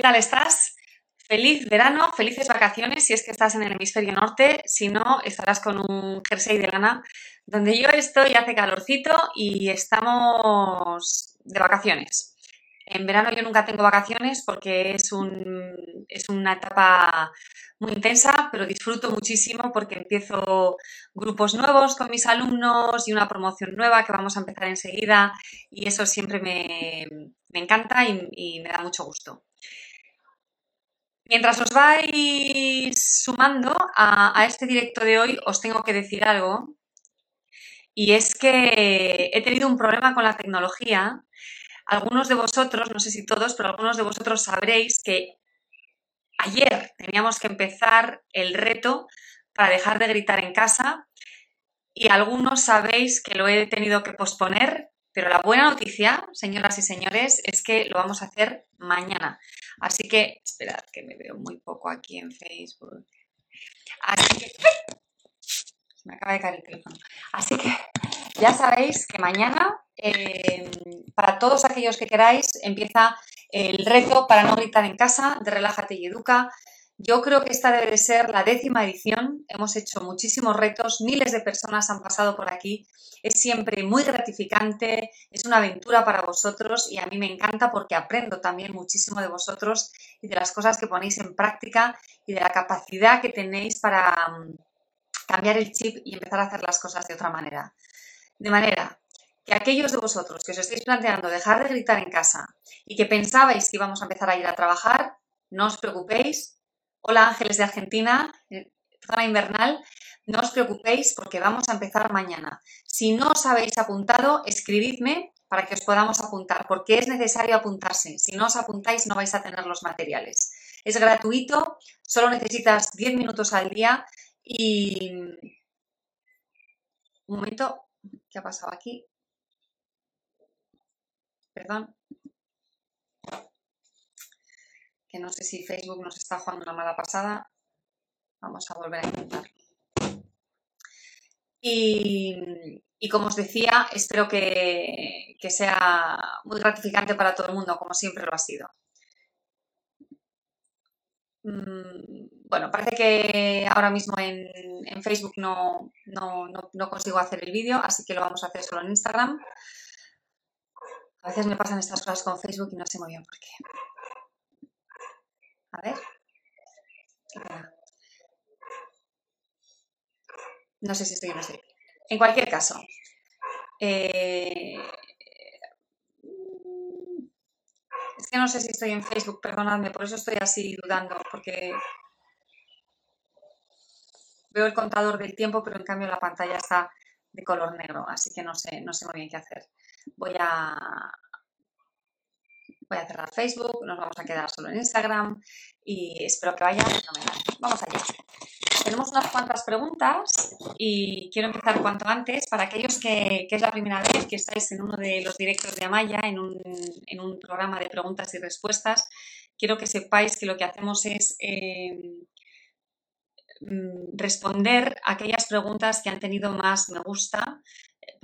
¿Qué tal estás? Feliz verano, felices vacaciones si es que estás en el hemisferio norte, si no estarás con un jersey de lana. Donde yo estoy hace calorcito y estamos de vacaciones. En verano yo nunca tengo vacaciones porque es, un, es una etapa muy intensa, pero disfruto muchísimo porque empiezo grupos nuevos con mis alumnos y una promoción nueva que vamos a empezar enseguida y eso siempre me, encanta y, me da mucho gusto. Mientras os vais sumando a, este directo de hoy, os tengo que decir algo y es que he tenido un problema con la tecnología. Algunos de vosotros, no sé si todos, pero algunos de vosotros sabréis que ayer teníamos que empezar el reto para dejar de gritar en casa y algunos sabéis que lo he tenido que posponer, pero la buena noticia, señoras y señores, es que lo vamos a hacer mañana. Así que, esperad que me veo muy poco aquí en Facebook. Así que, me acaba de caer el teléfono. Así que ya sabéis que mañana, eh, para todos aquellos que queráis, empieza el reto para no gritar en casa de Relájate y Educa. Yo creo que esta debe de ser la décima edición. Hemos hecho muchísimos retos, miles de personas han pasado por aquí. Es siempre muy gratificante, es una aventura para vosotros y a mí me encanta porque aprendo también muchísimo de vosotros y de las cosas que ponéis en práctica y de la capacidad que tenéis para mm, cambiar el chip y empezar a hacer las cosas de otra manera. De manera que aquellos de vosotros que os estáis planteando dejar de gritar en casa y que pensabais que íbamos a empezar a ir a trabajar, no os preocupéis. Hola Ángeles de Argentina, eh, zona invernal, no os preocupéis porque vamos a empezar mañana. Si no os habéis apuntado, escribidme para que os podamos apuntar, porque es necesario apuntarse. Si no os apuntáis no vais a tener los materiales. Es gratuito, solo necesitas 10 minutos al día y... Un momento, ¿qué ha pasado aquí? perdón, que no sé si Facebook nos está jugando una mala pasada. Vamos a volver a intentarlo. Y, como os decía, espero que, sea muy gratificante para todo el mundo, como siempre lo ha sido. Mm, bueno, parece que ahora mismo en, Facebook no, no consigo hacer el vídeo, así que lo vamos a hacer solo en Instagram. A veces me pasan estas cosas con Facebook y no sé muy bien por qué. A ver. No sé si estoy o no estoy. En cualquier caso. Eh, es que no sé si estoy en Facebook, perdonadme, por eso estoy así dudando, porque veo el contador del tiempo, pero en cambio la pantalla está de color negro, así que no sé, no sé muy bien qué hacer voy a, voy a cerrar Facebook, nos vamos a quedar solo en Instagram y espero que vaya fenomenal. Vamos allá. Tenemos unas cuantas preguntas y quiero empezar cuanto antes. Para aquellos que, es la primera vez que estáis en uno de los directos de Amaya, en un, en un programa de preguntas y respuestas, quiero que sepáis que lo que hacemos es eh, mm, responder aquellas preguntas que han tenido más me gusta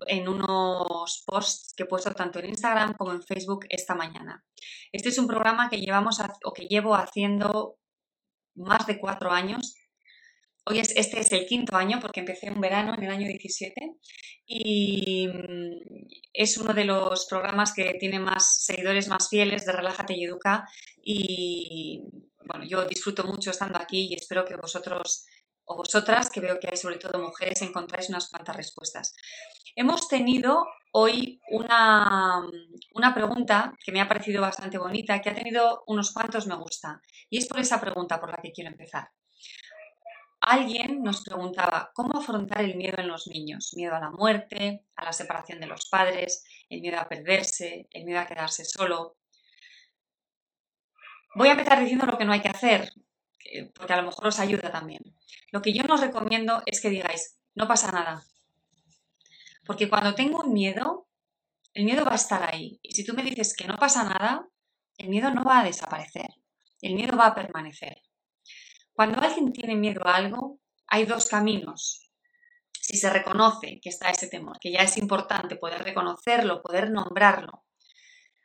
en unos posts que he puesto tanto en Instagram como en Facebook esta mañana. Este es un programa que llevamos o que llevo haciendo más de cuatro años. Hoy es, este es el quinto año porque empecé un verano en el año 17 y mm, es uno de los programas que tiene más seguidores más fieles de Relájate y Educa y bueno, yo disfruto mucho estando aquí y espero que vosotros o vosotras, que veo que hay sobre todo mujeres, encontráis unas cuantas respuestas. Hemos tenido hoy una, una, pregunta que me ha parecido bastante bonita, que ha tenido unos cuantos me gusta. Y es por esa pregunta por la que quiero empezar. Alguien nos preguntaba cómo afrontar el miedo en los niños. Miedo a la muerte, a la separación de los padres, el miedo a perderse, el miedo a quedarse solo. voy a empezar diciendo lo que no hay que hacer, porque a lo mejor os ayuda también. Lo que yo no os recomiendo es que digáis, no pasa nada. Porque cuando tengo un miedo, el miedo va a estar ahí. Y si tú me dices que no pasa nada, el miedo no va a desaparecer. El miedo va a permanecer. Cuando alguien tiene miedo a algo, hay dos caminos. Si se reconoce que está ese temor, que ya es importante poder reconocerlo, poder nombrarlo,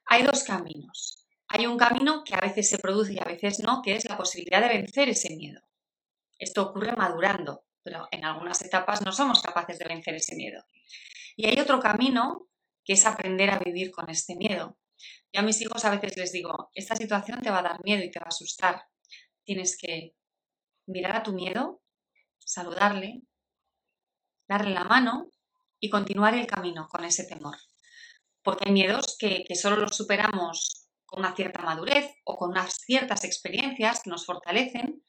hay dos caminos. Hay un camino que a veces se produce y a veces no, que es la posibilidad de vencer ese miedo. Esto ocurre madurando, pero en algunas etapas no somos capaces de vencer ese miedo. Y hay otro camino que es aprender a vivir con este miedo. Yo a mis hijos a veces les digo, esta situación te va a dar miedo y te va a asustar. Tienes que mirar a tu miedo, saludarle, darle la mano y continuar el camino con ese temor. Porque hay miedos que, que solo los superamos con una cierta madurez o con unas ciertas experiencias que nos fortalecen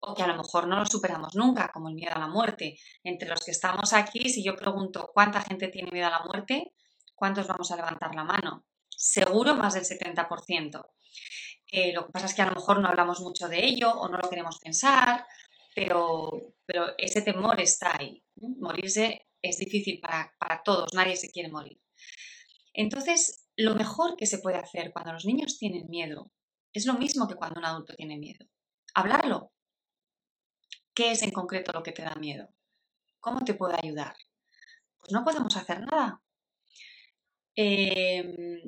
o que a lo mejor no lo superamos nunca, como el miedo a la muerte. Entre los que estamos aquí, si yo pregunto cuánta gente tiene miedo a la muerte, ¿cuántos vamos a levantar la mano? Seguro más del 70%. Eh, lo que pasa es que a lo mejor no hablamos mucho de ello o no lo queremos pensar, pero, pero ese temor está ahí. Morirse es difícil para, para todos, nadie se quiere morir. Entonces, lo mejor que se puede hacer cuando los niños tienen miedo es lo mismo que cuando un adulto tiene miedo. Hablarlo. ¿Qué es en concreto lo que te da miedo? ¿Cómo te puedo ayudar? Pues no podemos hacer nada. Em,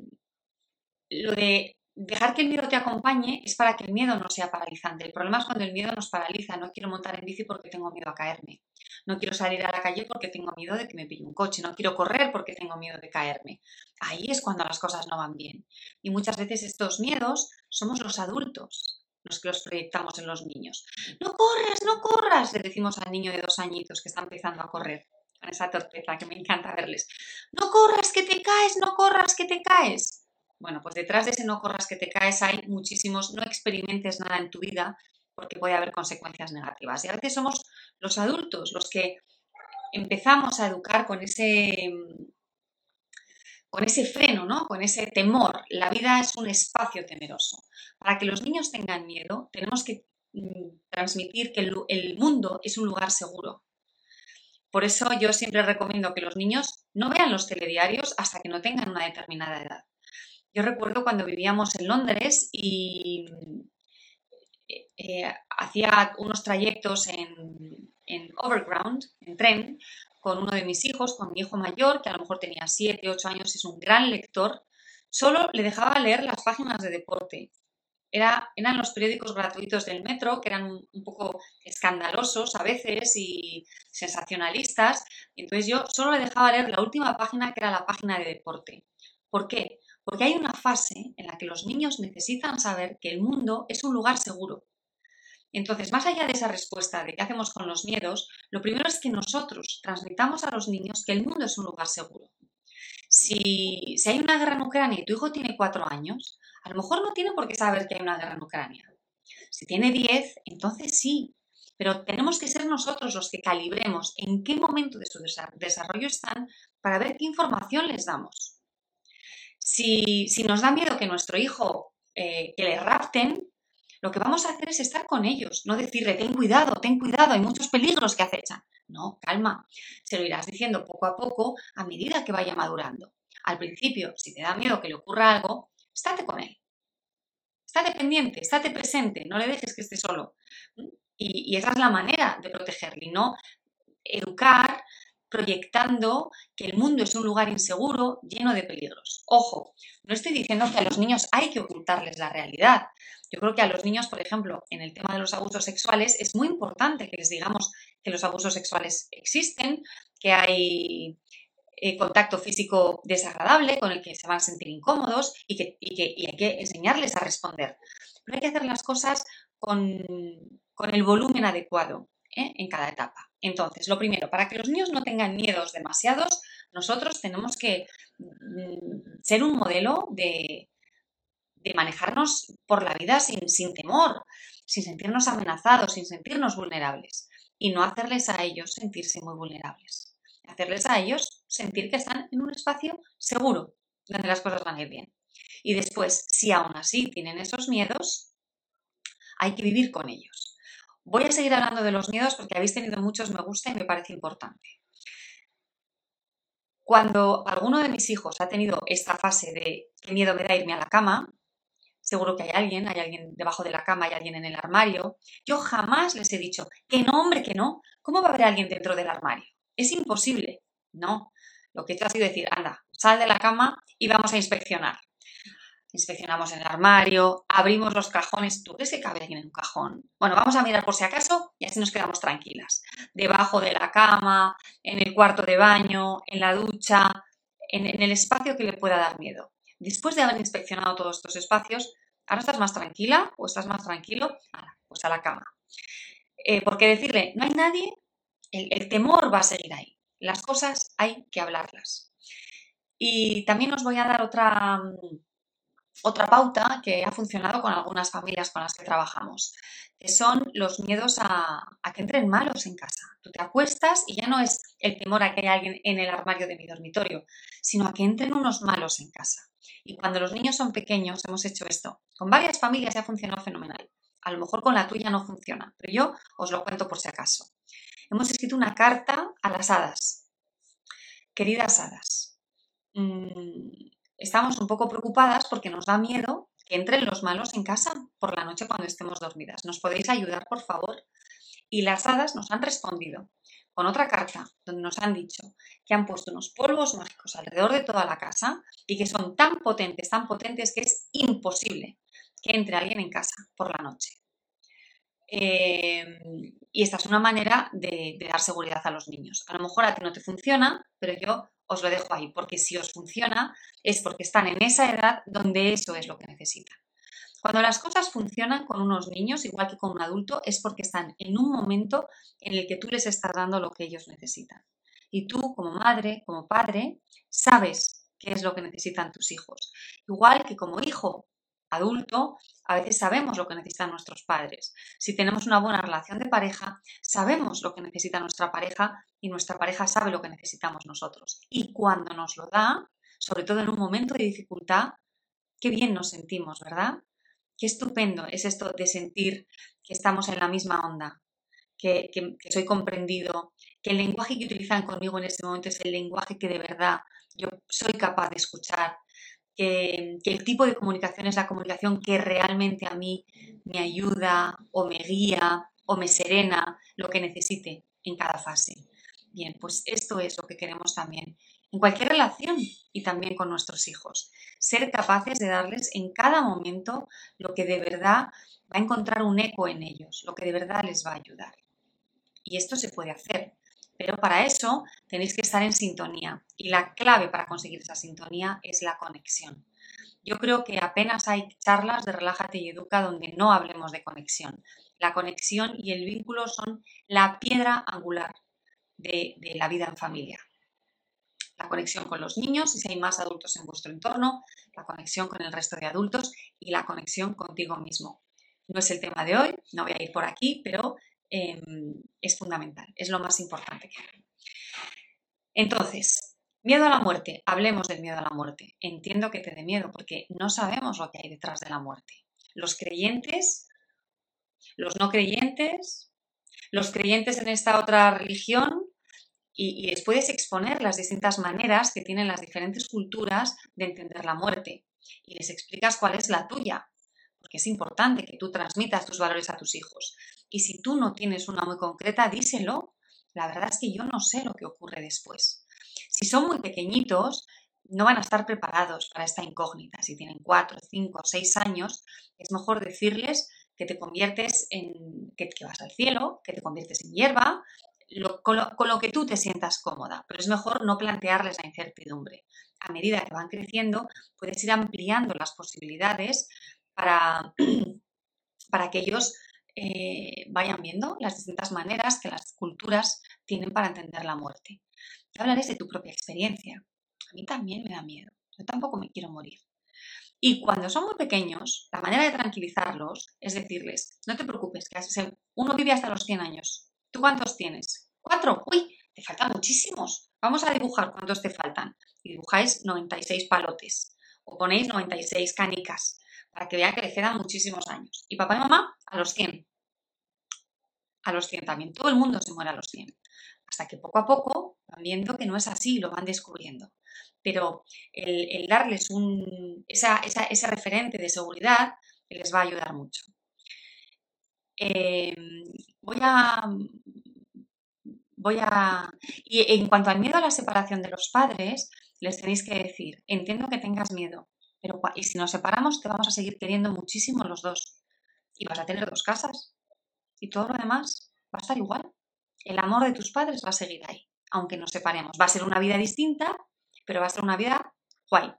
lo de dejar que el miedo te acompañe es para que el miedo no sea paralizante. El problema es cuando el miedo nos paraliza. No quiero montar en bici porque tengo miedo a caerme. No quiero salir a la calle porque tengo miedo de que me pille un coche. No quiero correr porque tengo miedo de caerme. Ahí es cuando las cosas no van bien. Y muchas veces estos miedos somos los adultos los que los proyectamos en los niños. No corras, no corras, le decimos al niño de dos añitos que está empezando a correr con esa torpeza que me encanta verles. No corras que te caes, no corras que te caes. Bueno, pues detrás de ese no corras que te caes hay muchísimos, no experimentes nada en tu vida porque puede haber consecuencias negativas. Y a veces somos los adultos los que empezamos a educar con ese, con ese freno, ¿no? con ese temor. La vida es un espacio temeroso. Para que los niños tengan miedo, tenemos que mm, transmitir que el mundo es un lugar seguro, por eso yo siempre recomiendo que los niños no vean los telediarios hasta que no tengan una determinada edad. Yo recuerdo cuando vivíamos en Londres y eh, eh, hacía unos trayectos en, en, overground, en tren, con uno de mis hijos, con mi hijo mayor, que a lo mejor tenía 7, 8 años, es un gran lector, solo le dejaba leer las páginas de deporte eran los periódicos gratuitos del metro, que eran un, poco escandalosos a veces y sensacionalistas. Entonces yo solo le dejaba leer la última página, que era la página de deporte. ¿Por qué? Porque hay una fase en la que los niños necesitan saber que el mundo es un lugar seguro. Entonces, más allá de esa respuesta de qué hacemos con los miedos, lo primero es que nosotros transmitamos a los niños que el mundo es un lugar seguro. Si, hay una guerra en Ucrania y tu hijo tiene cuatro años, a lo mejor no tiene por qué saber que hay una guerra en Ucrania. Si tiene 10, entonces sí. Pero tenemos que ser nosotros los que calibremos en qué momento de su desarrollo están para ver qué información les damos. Si, nos da miedo que nuestro hijo, eh, que le rapten, lo que vamos a hacer es estar con ellos, no decirle, ten cuidado, ten cuidado, hay muchos peligros que acechan. No, calma, se lo irás diciendo poco a poco a medida que vaya madurando. Al principio, si te da miedo que le ocurra algo, estate con él. Estate pendiente, estate presente, no le dejes que esté solo. Y, esa es la manera de protegerle, no educar proyectando que el mundo es un lugar inseguro, lleno de peligros. Ojo, no estoy diciendo que a los niños hay que ocultarles la realidad. Yo creo que a los niños, por ejemplo, en el tema de los abusos sexuales, es muy importante que les digamos que los abusos sexuales existen, que hay eh, contacto físico desagradable con el que se van a sentir incómodos y que, hay que enseñarles a responder. Pero hay que hacer las cosas con, el volumen adecuado ¿eh? en cada etapa. Entonces, lo primero, para que los niños no tengan miedos demasiados, nosotros tenemos que mm, ser un modelo de, manejarnos por la vida sin, sin temor, sin sentirnos amenazados, sin sentirnos vulnerables y no hacerles a ellos sentirse muy vulnerables hacerles a ellos sentir que están en un espacio seguro, donde las cosas van a ir bien. Y después, si aún así tienen esos miedos, hay que vivir con ellos. Voy a seguir hablando de los miedos porque habéis tenido muchos me gusta y me parece importante. Cuando alguno de mis hijos ha tenido esta fase de qué miedo me da irme a la cama, seguro que hay alguien, hay alguien debajo de la cama, hay alguien en el armario, yo jamás les he dicho que no, hombre, que no. ¿Cómo va a haber alguien dentro del armario? Es imposible. No. Lo que he hecho ha sido decir, anda, sal de la cama y vamos a inspeccionar. Inspeccionamos el armario, abrimos los cajones. ¿Tú crees que cabe alguien en un cajón? Bueno, vamos a mirar por si acaso y así nos quedamos tranquilas. Debajo de la cama, en el cuarto de baño, en la ducha, en, el espacio que le pueda dar miedo. Después de haber inspeccionado todos estos espacios, ¿ahora estás más tranquila o estás más tranquilo? pues a la cama. Eh, porque decirle, no hay nadie, el temor va a seguir ahí. Las cosas hay que hablarlas. Y también os voy a dar otra, otra pauta que ha funcionado con algunas familias con las que trabajamos, que son los miedos a, que entren malos en casa. Tú te acuestas y ya no es el temor a que haya alguien en el armario de mi dormitorio, sino a que entren unos malos en casa. Y cuando los niños son pequeños hemos hecho esto. Con varias familias ya ha funcionado fenomenal. A lo mejor con la tuya no funciona, pero yo os lo cuento por si acaso. Hemos escrito una carta a las hadas. Queridas hadas, mm, estamos un poco preocupadas porque nos da miedo que entren los malos en casa por la noche cuando estemos dormidas. ¿Nos podéis ayudar, por favor? Y las hadas nos han respondido con otra carta donde nos han dicho que han puesto unos polvos mágicos alrededor de toda la casa y que son tan potentes, tan potentes que es imposible que entre alguien en casa por la noche. Em, y esta es una manera de, de, dar seguridad a los niños. A lo mejor a ti no te funciona, pero yo os lo dejo ahí, porque si os funciona es porque están en esa edad donde eso es lo que necesitan. Cuando las cosas funcionan con unos niños, igual que con un adulto, es porque están en un momento en el que tú les estás dando lo que ellos necesitan. Y tú, como madre, como padre, sabes qué es lo que necesitan tus hijos. Igual que como hijo adulto, a veces sabemos lo que necesitan nuestros padres. Si tenemos una buena relación de pareja, sabemos lo que necesita nuestra pareja y nuestra pareja sabe lo que necesitamos nosotros. Y cuando nos lo da, sobre todo en un momento de dificultad, qué bien nos sentimos, ¿verdad? Qué estupendo es esto de sentir que estamos en la misma onda, que, soy comprendido, que el lenguaje que utilizan conmigo en ese momento es el lenguaje que de verdad yo soy capaz de escuchar, que, el tipo de comunicación es la comunicación que realmente a mí me ayuda o me guía o me serena lo que necesite en cada fase. Bien, pues esto es lo que queremos también en cualquier relación y también con nuestros hijos. Ser capaces de darles en cada momento lo que de verdad va a encontrar un eco en ellos, lo que de verdad les va a ayudar. Y esto se puede hacer. Pero para eso tenéis que estar en sintonía y la clave para conseguir esa sintonía es la conexión. Yo creo que apenas hay charlas de Relájate y Educa donde no hablemos de conexión. La conexión y el vínculo son la piedra angular de, de la vida en familia. La conexión con los niños, si hay más adultos en vuestro entorno, la conexión con el resto de adultos y la conexión contigo mismo. No es el tema de hoy, no voy a ir por aquí, pero Em, es fundamental, es lo más importante que hay. Entonces, miedo a la muerte, hablemos del miedo a la muerte. Entiendo que te dé miedo porque no sabemos lo que hay detrás de la muerte. Los creyentes, los no creyentes, los creyentes en esta otra religión, y, y les puedes exponer las distintas maneras que tienen las diferentes culturas de entender la muerte. Y les explicas cuál es la tuya, porque es importante que tú transmitas tus valores a tus hijos. Y si tú no tienes una muy concreta, díselo. La verdad es que yo no sé lo que ocurre después. Si son muy pequeñitos, no van a estar preparados para esta incógnita. Si tienen cuatro, cinco, seis años, es mejor decirles que te conviertes en, que, vas al cielo, que te conviertes en hierba, con, lo, con, lo, que tú te sientas cómoda. Pero es mejor no plantearles la incertidumbre. A medida que van creciendo, puedes ir ampliando las posibilidades para, para que ellos eh, vayan viendo las distintas maneras que las culturas tienen para entender la muerte. Y hablarles de tu propia experiencia. A mí también me da miedo. Yo tampoco me quiero morir. Y cuando son muy pequeños, la manera de tranquilizarlos es decirles, no te preocupes, que uno vive hasta los 100 años. ¿Tú cuántos tienes? ¿Cuatro? Uy, te faltan muchísimos. Vamos a dibujar cuántos te faltan. Y dibujáis 96 palotes o ponéis 96 canicas para que vea que le quedan muchísimos años. Y papá y mamá a los 100. A los 100 también. Todo el mundo se muere a los 100. Hasta que poco a poco van viendo que no es así, lo van descubriendo. Pero el, darles un, ese referente de seguridad les va a ayudar mucho. Eh, voy a. Voy a. Y en cuanto al miedo a la separación de los padres, les tenéis que decir: entiendo que tengas miedo, pero y si nos separamos, te vamos a seguir queriendo muchísimo los dos. Y vas a tener dos casas. Y todo lo demás va a estar igual. El amor de tus padres va a seguir ahí, aunque nos separemos. Va a ser una vida distinta, pero va a ser una vida guay.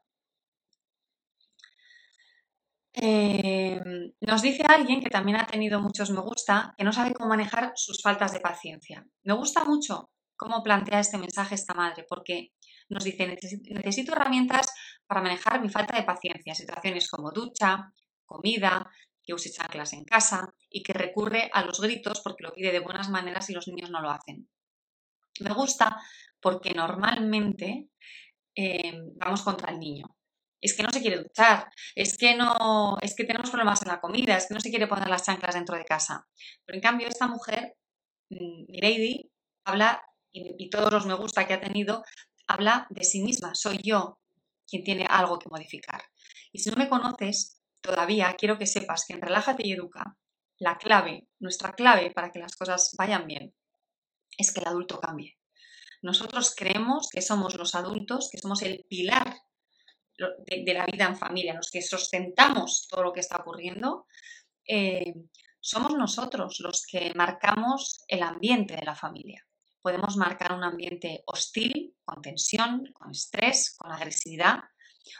Em, nos dice alguien que también ha tenido muchos me gusta, que no sabe cómo manejar sus faltas de paciencia. Me gusta mucho cómo plantea este mensaje esta madre, porque nos dice, necesito herramientas para manejar mi falta de paciencia, situaciones como ducha, comida, que use chanclas en casa y que recurre a los gritos porque lo pide de buenas maneras y los niños no lo hacen. Me gusta porque normalmente em, vamos contra el niño es que no se quiere duchar, es que no, es que tenemos problemas en la comida, es que no se quiere poner las chanclas dentro de casa. Pero en cambio esta mujer, mm, Lady, habla, y, todos los me gusta que ha tenido, habla de sí misma, soy yo quien tiene algo que modificar. Y si no me conoces, todavía quiero que sepas que en Relájate y Educa, la clave, nuestra clave para que las cosas vayan bien, es que el adulto cambie. Nosotros creemos que somos los adultos, que somos el pilar de, la vida en familia, los que sustentamos todo lo que está ocurriendo, eh, somos nosotros los que marcamos el ambiente de la familia. Podemos marcar un ambiente hostil, con tensión, con estrés, con agresividad,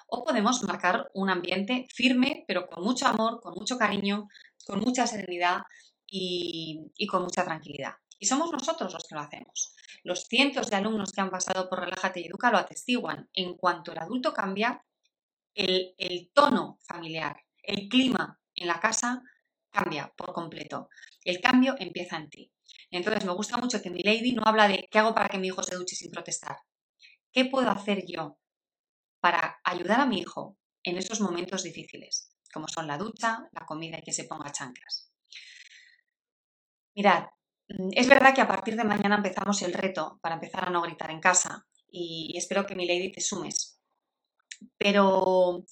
o podemos marcar un ambiente firme, pero con mucho amor, con mucho cariño, con mucha serenidad y, con mucha tranquilidad. Y somos nosotros los que lo hacemos. Los cientos de alumnos que han pasado por Relájate y Educa lo atestiguan. En cuanto el adulto cambia, el, tono familiar, el clima en la casa cambia por completo. El cambio empieza en ti. Entonces me gusta mucho que mi lady no habla de qué hago para que mi hijo se duche sin protestar. ¿Qué puedo hacer yo para ayudar a mi hijo en esos momentos difíciles, como son la ducha, la comida y que se ponga chanclas? Mirad, mm, es verdad que a partir de mañana empezamos el reto para empezar a no gritar en casa y espero que mi lady te sumes pero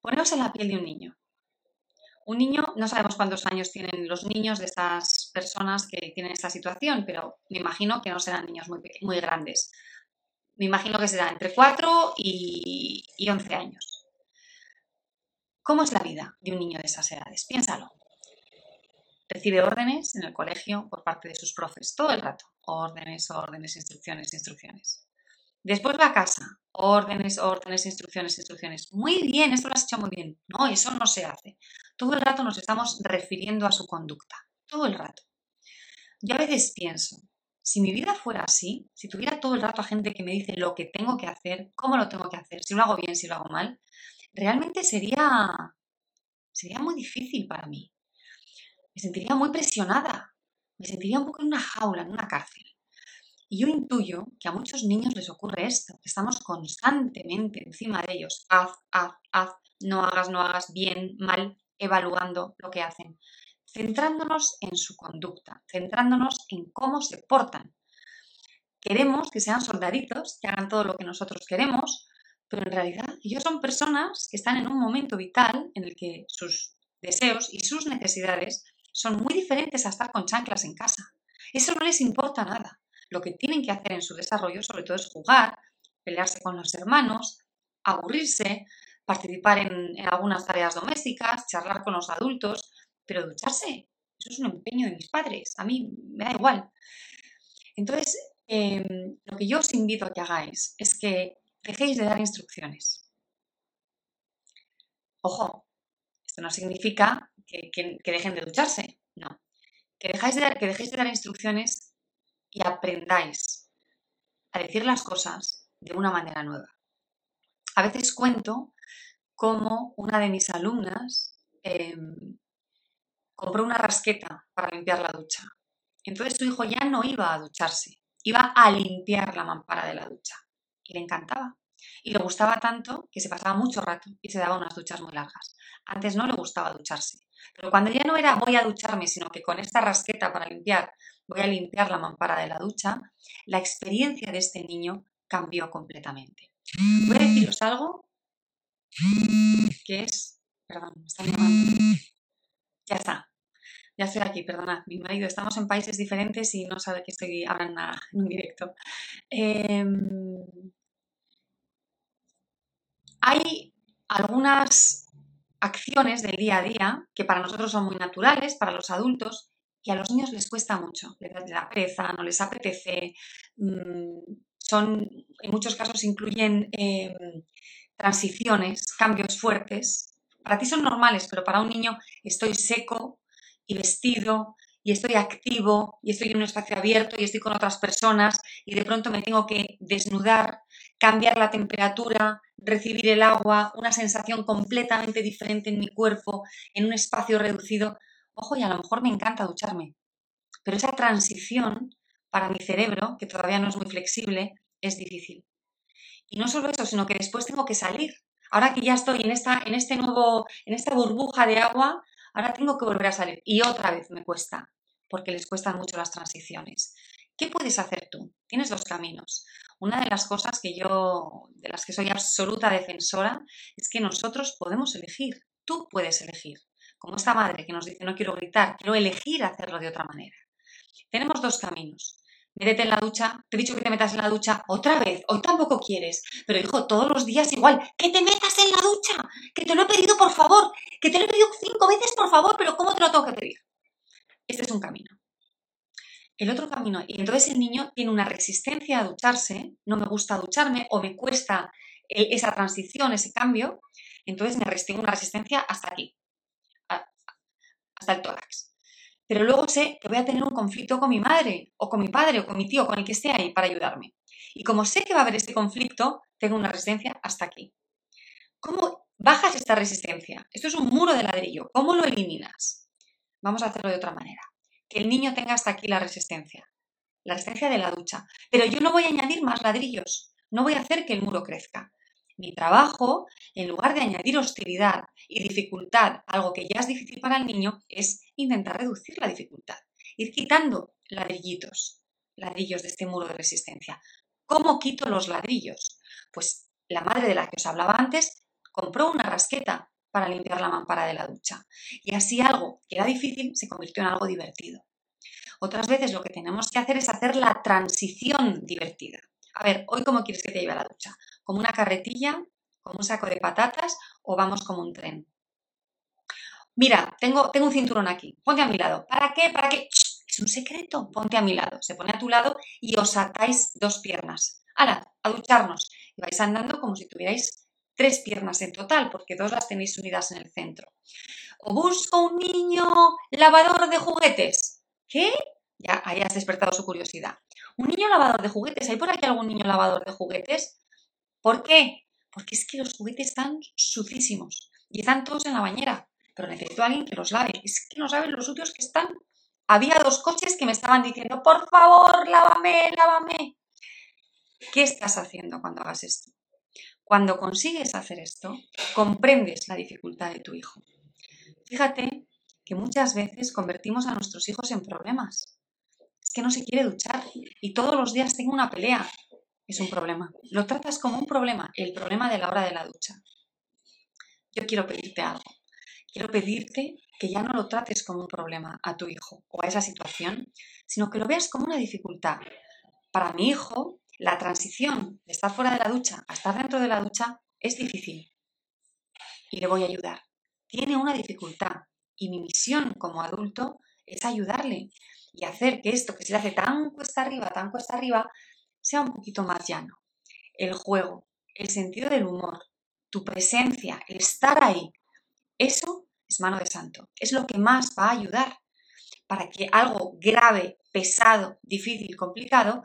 poneos en la piel de un niño. Un niño, no sabemos cuántos años tienen los niños de estas personas que tienen esta situación, pero me imagino que no serán niños muy, muy grandes. Me imagino que serán entre 4 y, y 11 años. ¿Cómo es la vida de un niño de esas edades? Piénsalo. Recibe órdenes en el colegio por parte de sus profes todo el rato. Órdenes, órdenes, instrucciones, instrucciones. Después va a casa, órdenes, órdenes, instrucciones, instrucciones. Muy bien, esto lo has hecho muy bien. No, eso no se hace. Todo el rato nos estamos refiriendo a su conducta. Todo el rato. Yo a veces pienso, si mi vida fuera así, si tuviera todo el rato a gente que me dice lo que tengo que hacer, cómo lo tengo que hacer, si lo hago bien, si lo hago mal, realmente sería, sería muy difícil para mí. Me sentiría muy presionada. Me sentiría un poco en una jaula, en una cárcel. Y yo intuyo que a muchos niños les ocurre esto, estamos constantemente encima de ellos, haz, haz, haz, no hagas, no hagas, bien, mal, evaluando lo que hacen, centrándonos en su conducta, centrándonos en cómo se portan. Queremos que sean soldaditos, que hagan todo lo que nosotros queremos, pero en realidad ellos son personas que están en un momento vital en el que sus deseos y sus necesidades son muy diferentes a estar con chanclas en casa. Eso no les importa nada. Lo que tienen que hacer en su desarrollo sobre todo es jugar, pelearse con los hermanos, aburrirse, participar en, algunas tareas domésticas, charlar con los adultos, pero ducharse, eso es un empeño de mis padres, a mí me da igual. Entonces, em, lo que yo os invito a que hagáis es que dejéis de dar instrucciones. Ojo, esto no significa que, dejen de ducharse, no. Que, dejéis de dar instrucciones y aprendáis a decir las cosas de una manera nueva. A veces cuento cómo una de mis alumnas em, compró una rasqueta para limpiar la ducha. Entonces su hijo ya no iba a ducharse, iba a limpiar la mampara de la ducha. Y le encantaba. Y le gustaba tanto que se pasaba mucho rato y se daba unas duchas muy largas. Antes no le gustaba ducharse. Pero cuando ya no era voy a ducharme, sino que con esta rasqueta para limpiar voy a limpiar la mampara de la ducha, la experiencia de este niño cambió completamente. Voy a deciros algo que es... Perdón, me están llamando. Ya está. Ya estoy aquí, perdona, mi marido. Estamos en países diferentes y no sabe que estoy hablando en un directo. Em, hay algunas acciones del día a día que para nosotros son muy naturales, para los adultos, y a los niños les cuesta mucho. Les da pereza, no les apetece. Mm, son, en muchos casos incluyen em, transiciones, cambios fuertes. Para ti son normales, pero para un niño estoy seco y vestido y estoy activo y estoy en un espacio abierto y estoy con otras personas y de pronto me tengo que desnudar, cambiar la temperatura, recibir el agua, una sensación completamente diferente en mi cuerpo, en un espacio reducido. Ojo, y a lo mejor me encanta ducharme, pero esa transición para mi cerebro, que todavía no es muy flexible, es difícil. Y no solo eso, sino que después tengo que salir. Ahora que ya estoy en esta, en este nuevo, en esta burbuja de agua, ahora tengo que volver a salir. Y otra vez me cuesta, porque les cuestan mucho las transiciones. ¿Qué puedes hacer tú? Tienes dos caminos. Una de las cosas que yo, de las que soy absoluta defensora, es que nosotros podemos elegir. Tú puedes elegir. Como esta madre que nos dice, no quiero gritar, quiero elegir hacerlo de otra manera. Tenemos dos caminos métete en la ducha, te he dicho que te metas en la ducha otra vez, hoy tampoco quieres, pero hijo, todos los días igual, que te metas en la ducha, que te lo he pedido por favor, que te lo he pedido cinco veces por favor, pero ¿cómo te lo tengo que pedir? Este es un camino. El otro camino, y entonces el niño tiene una resistencia a ducharse, no me gusta ducharme o me cuesta esa transición, ese cambio, entonces me tengo una resistencia hasta aquí, hasta el tórax pero luego sé que voy a tener un conflicto con mi madre o con mi padre o con mi tío, con el que esté ahí para ayudarme. Y como sé que va a haber este conflicto, tengo una resistencia hasta aquí. ¿Cómo bajas esta resistencia? Esto es un muro de ladrillo. ¿Cómo lo eliminas? Vamos a hacerlo de otra manera. Que el niño tenga hasta aquí la resistencia. La resistencia de la ducha. Pero yo no voy a añadir más ladrillos. No voy a hacer que el muro crezca. Mi trabajo, en lugar de añadir hostilidad y dificultad, algo que ya es difícil para el niño, es intentar reducir la dificultad, ir quitando ladrillitos, ladrillos de este muro de resistencia. ¿Cómo quito los ladrillos? Pues la madre de la que os hablaba antes compró una rasqueta para limpiar la mampara de la ducha. Y así algo que era difícil se convirtió en algo divertido. Otras veces lo que tenemos que hacer es hacer la transición divertida. A ver, ¿hoy cómo quieres que te lleve a la ducha? ¿Como una carretilla? ¿Como un saco de patatas? ¿O vamos como un tren? Mira, tengo, tengo un cinturón aquí. Ponte a mi lado. ¿Para qué? ¿Para qué? Es un secreto. Ponte a mi lado. Se pone a tu lado y os atáis dos piernas. ¡Hala! A ducharnos. Y vais andando como si tuvierais tres piernas en total, porque dos las tenéis unidas en el centro. O busco un niño lavador de juguetes. ¿Qué? Ya hayas despertado su curiosidad. Un niño lavador de juguetes. ¿Hay por aquí algún niño lavador de juguetes? ¿Por qué? Porque es que los juguetes están sucísimos y están todos en la bañera. Pero necesito a alguien que los lave. Es que no saben los sucios que están. Había dos coches que me estaban diciendo, por favor, lávame, lávame. ¿Qué estás haciendo cuando hagas esto? Cuando consigues hacer esto, comprendes la dificultad de tu hijo. Fíjate que muchas veces convertimos a nuestros hijos en problemas que no se quiere duchar y todos los días tengo una pelea. Es un problema. Lo tratas como un problema, el problema de la hora de la ducha. Yo quiero pedirte algo. Quiero pedirte que ya no lo trates como un problema a tu hijo o a esa situación, sino que lo veas como una dificultad. Para mi hijo, la transición de estar fuera de la ducha a estar dentro de la ducha es difícil. Y le voy a ayudar. Tiene una dificultad y mi misión como adulto es ayudarle y hacer que esto que se le hace tan cuesta arriba, tan cuesta arriba, sea un poquito más llano. El juego, el sentido del humor, tu presencia, el estar ahí, eso es mano de santo. Es lo que más va a ayudar para que algo grave, pesado, difícil, complicado,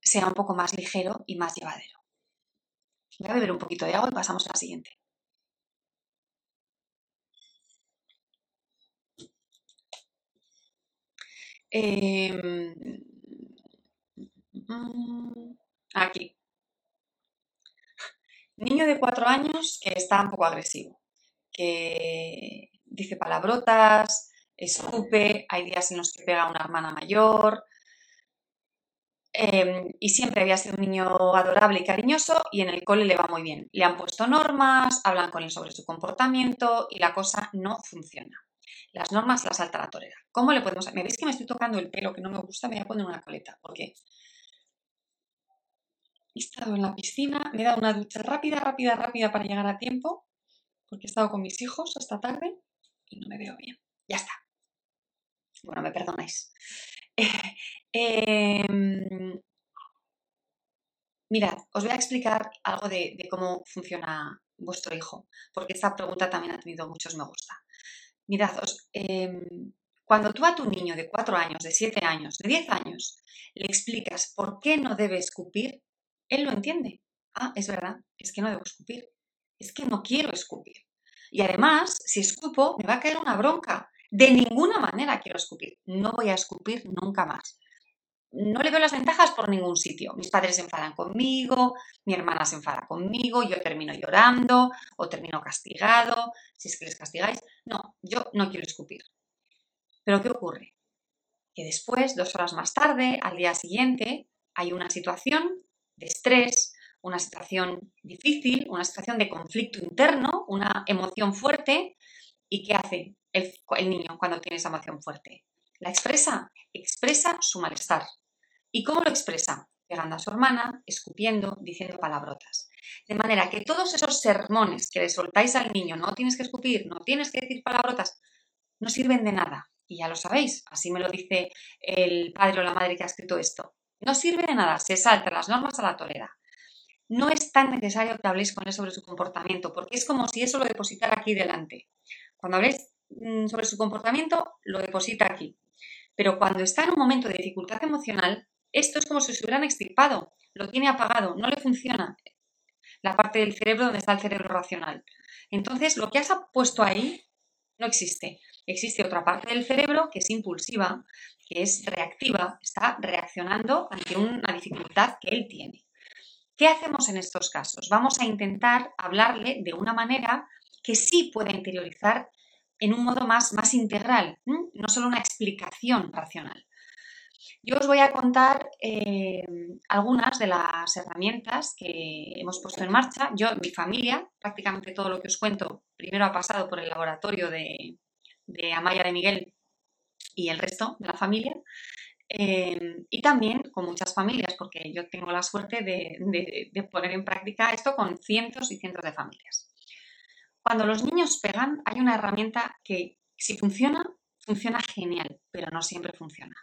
sea un poco más ligero y más llevadero. Voy a beber un poquito de agua y pasamos a la siguiente. Em, aquí. Niño de cuatro años que está un poco agresivo, que dice palabrotas, escupe, hay días en los que pega a una hermana mayor, em, y siempre había sido un niño adorable y cariñoso y en el cole le va muy bien. Le han puesto normas, hablan con él sobre su comportamiento y la cosa no funciona. Las normas las salta la torera. ¿Cómo le podemos...? ¿Me veis que me estoy tocando el pelo que no me gusta? Me voy a poner una coleta. porque He estado en la piscina, me he dado una ducha rápida, rápida, rápida para llegar a tiempo, porque he estado con mis hijos hasta tarde y no me veo bien. Ya está. Bueno, me perdonáis. Em, mirad, os voy a explicar algo de, cómo funciona vuestro hijo, porque esta pregunta también ha tenido muchos me gusta. Mirad, em, cuando tú a tu niño de 4 años, de 7 años, de 10 años, le explicas por qué no debe escupir, él lo entiende. Ah, es verdad, es que no debo escupir, es que no quiero escupir. Y además, si escupo, me va a caer una bronca. De ninguna manera quiero escupir. No voy a escupir nunca más. No le veo las ventajas por ningún sitio. Mis padres se enfadan conmigo, mi hermana se enfada conmigo, yo termino llorando o termino castigado, si es que les castigáis. No, yo no quiero escupir. Pero ¿qué ocurre? Que después, dos horas más tarde, al día siguiente, hay una situación de estrés, una situación difícil, una situación de conflicto interno, una emoción fuerte. ¿Y qué hace el, niño cuando tiene esa emoción fuerte? La expresa, expresa su malestar. ¿Y cómo lo expresa? Pegando a su hermana, escupiendo, diciendo palabrotas. De manera que todos esos sermones que le soltáis al niño, no tienes que escupir, no tienes que decir palabrotas, no sirven de nada. Y ya lo sabéis, así me lo dice el padre o la madre que ha escrito esto. No sirve de nada, se salta las normas a la tolera. No es tan necesario que habléis con él sobre su comportamiento, porque es como si eso lo depositara aquí delante. Cuando habléis mm, sobre su comportamiento, lo deposita aquí. Pero cuando está en un momento de dificultad emocional, esto es como si se hubieran extirpado, lo tiene apagado, no le funciona la parte del cerebro donde está el cerebro racional. Entonces, lo que has puesto ahí no existe. Existe otra parte del cerebro que es impulsiva, que es reactiva, está reaccionando ante una dificultad que él tiene. ¿Qué hacemos en estos casos? Vamos a intentar hablarle de una manera que sí pueda interiorizar en un modo más, más integral, no solo una explicación racional. Yo os voy a contar eh, algunas de las herramientas que hemos puesto en marcha. Yo, mi familia, prácticamente todo lo que os cuento, primero ha pasado por el laboratorio de, de Amaya de Miguel y el resto de la familia. Eh, y también con muchas familias, porque yo tengo la suerte de, poner en práctica esto con cientos y cientos de familias. Cuando los niños pegan, hay una herramienta que si funciona, funciona genial, pero no siempre funciona.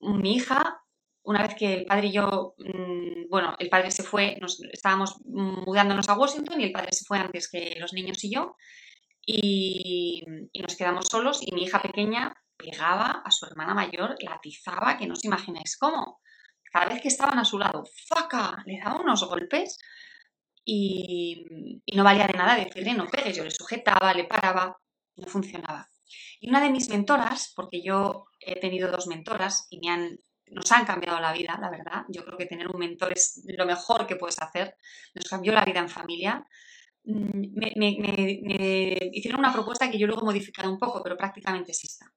Mi hija, una vez que el padre y yo, mm, bueno, el padre se fue, nos, estábamos mudándonos a Washington y el padre se fue antes que los niños y yo, y, nos quedamos solos y mi hija pequeña pegaba a su hermana mayor, la atizaba, que no os imagináis cómo. Cada vez que estaban a su lado, ¡faca! Le daba unos golpes y, no valía de nada decirle no pegues. Yo le sujetaba, le paraba, no funcionaba. Y una de mis mentoras, porque yo he tenido dos mentoras y nos han cambiado la vida, la verdad. Yo creo que tener un mentor es lo mejor que puedes hacer. Nos cambió la vida en familia. Mm, me, hicieron una propuesta que yo luego he modificado un poco, pero prácticamente es esta.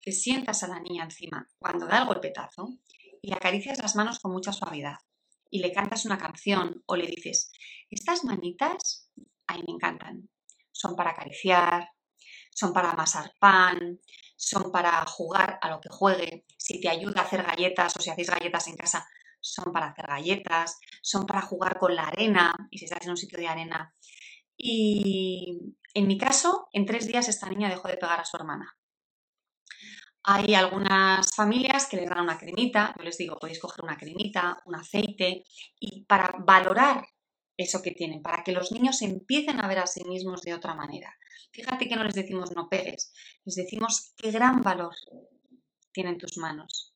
Que sientas a la niña encima cuando da el golpetazo y le acaricias las manos con mucha suavidad y le cantas una canción o le dices, estas manitas, a mí me encantan. Son para acariciar, son para amasar pan, son para jugar a lo que juegue. Si te ayuda a hacer galletas o si hacéis galletas en casa, son para hacer galletas, son para jugar con la arena y si estás en un sitio de arena, y en mi caso, en tres días esta niña dejó de pegar a su hermana. Hay algunas familias que les dan una cremita, yo les digo, podéis coger una cremita, un aceite, y para valorar eso que tienen, para que los niños empiecen a ver a sí mismos de otra manera. Fíjate que no les decimos no pegues, les decimos qué gran valor tienen tus manos,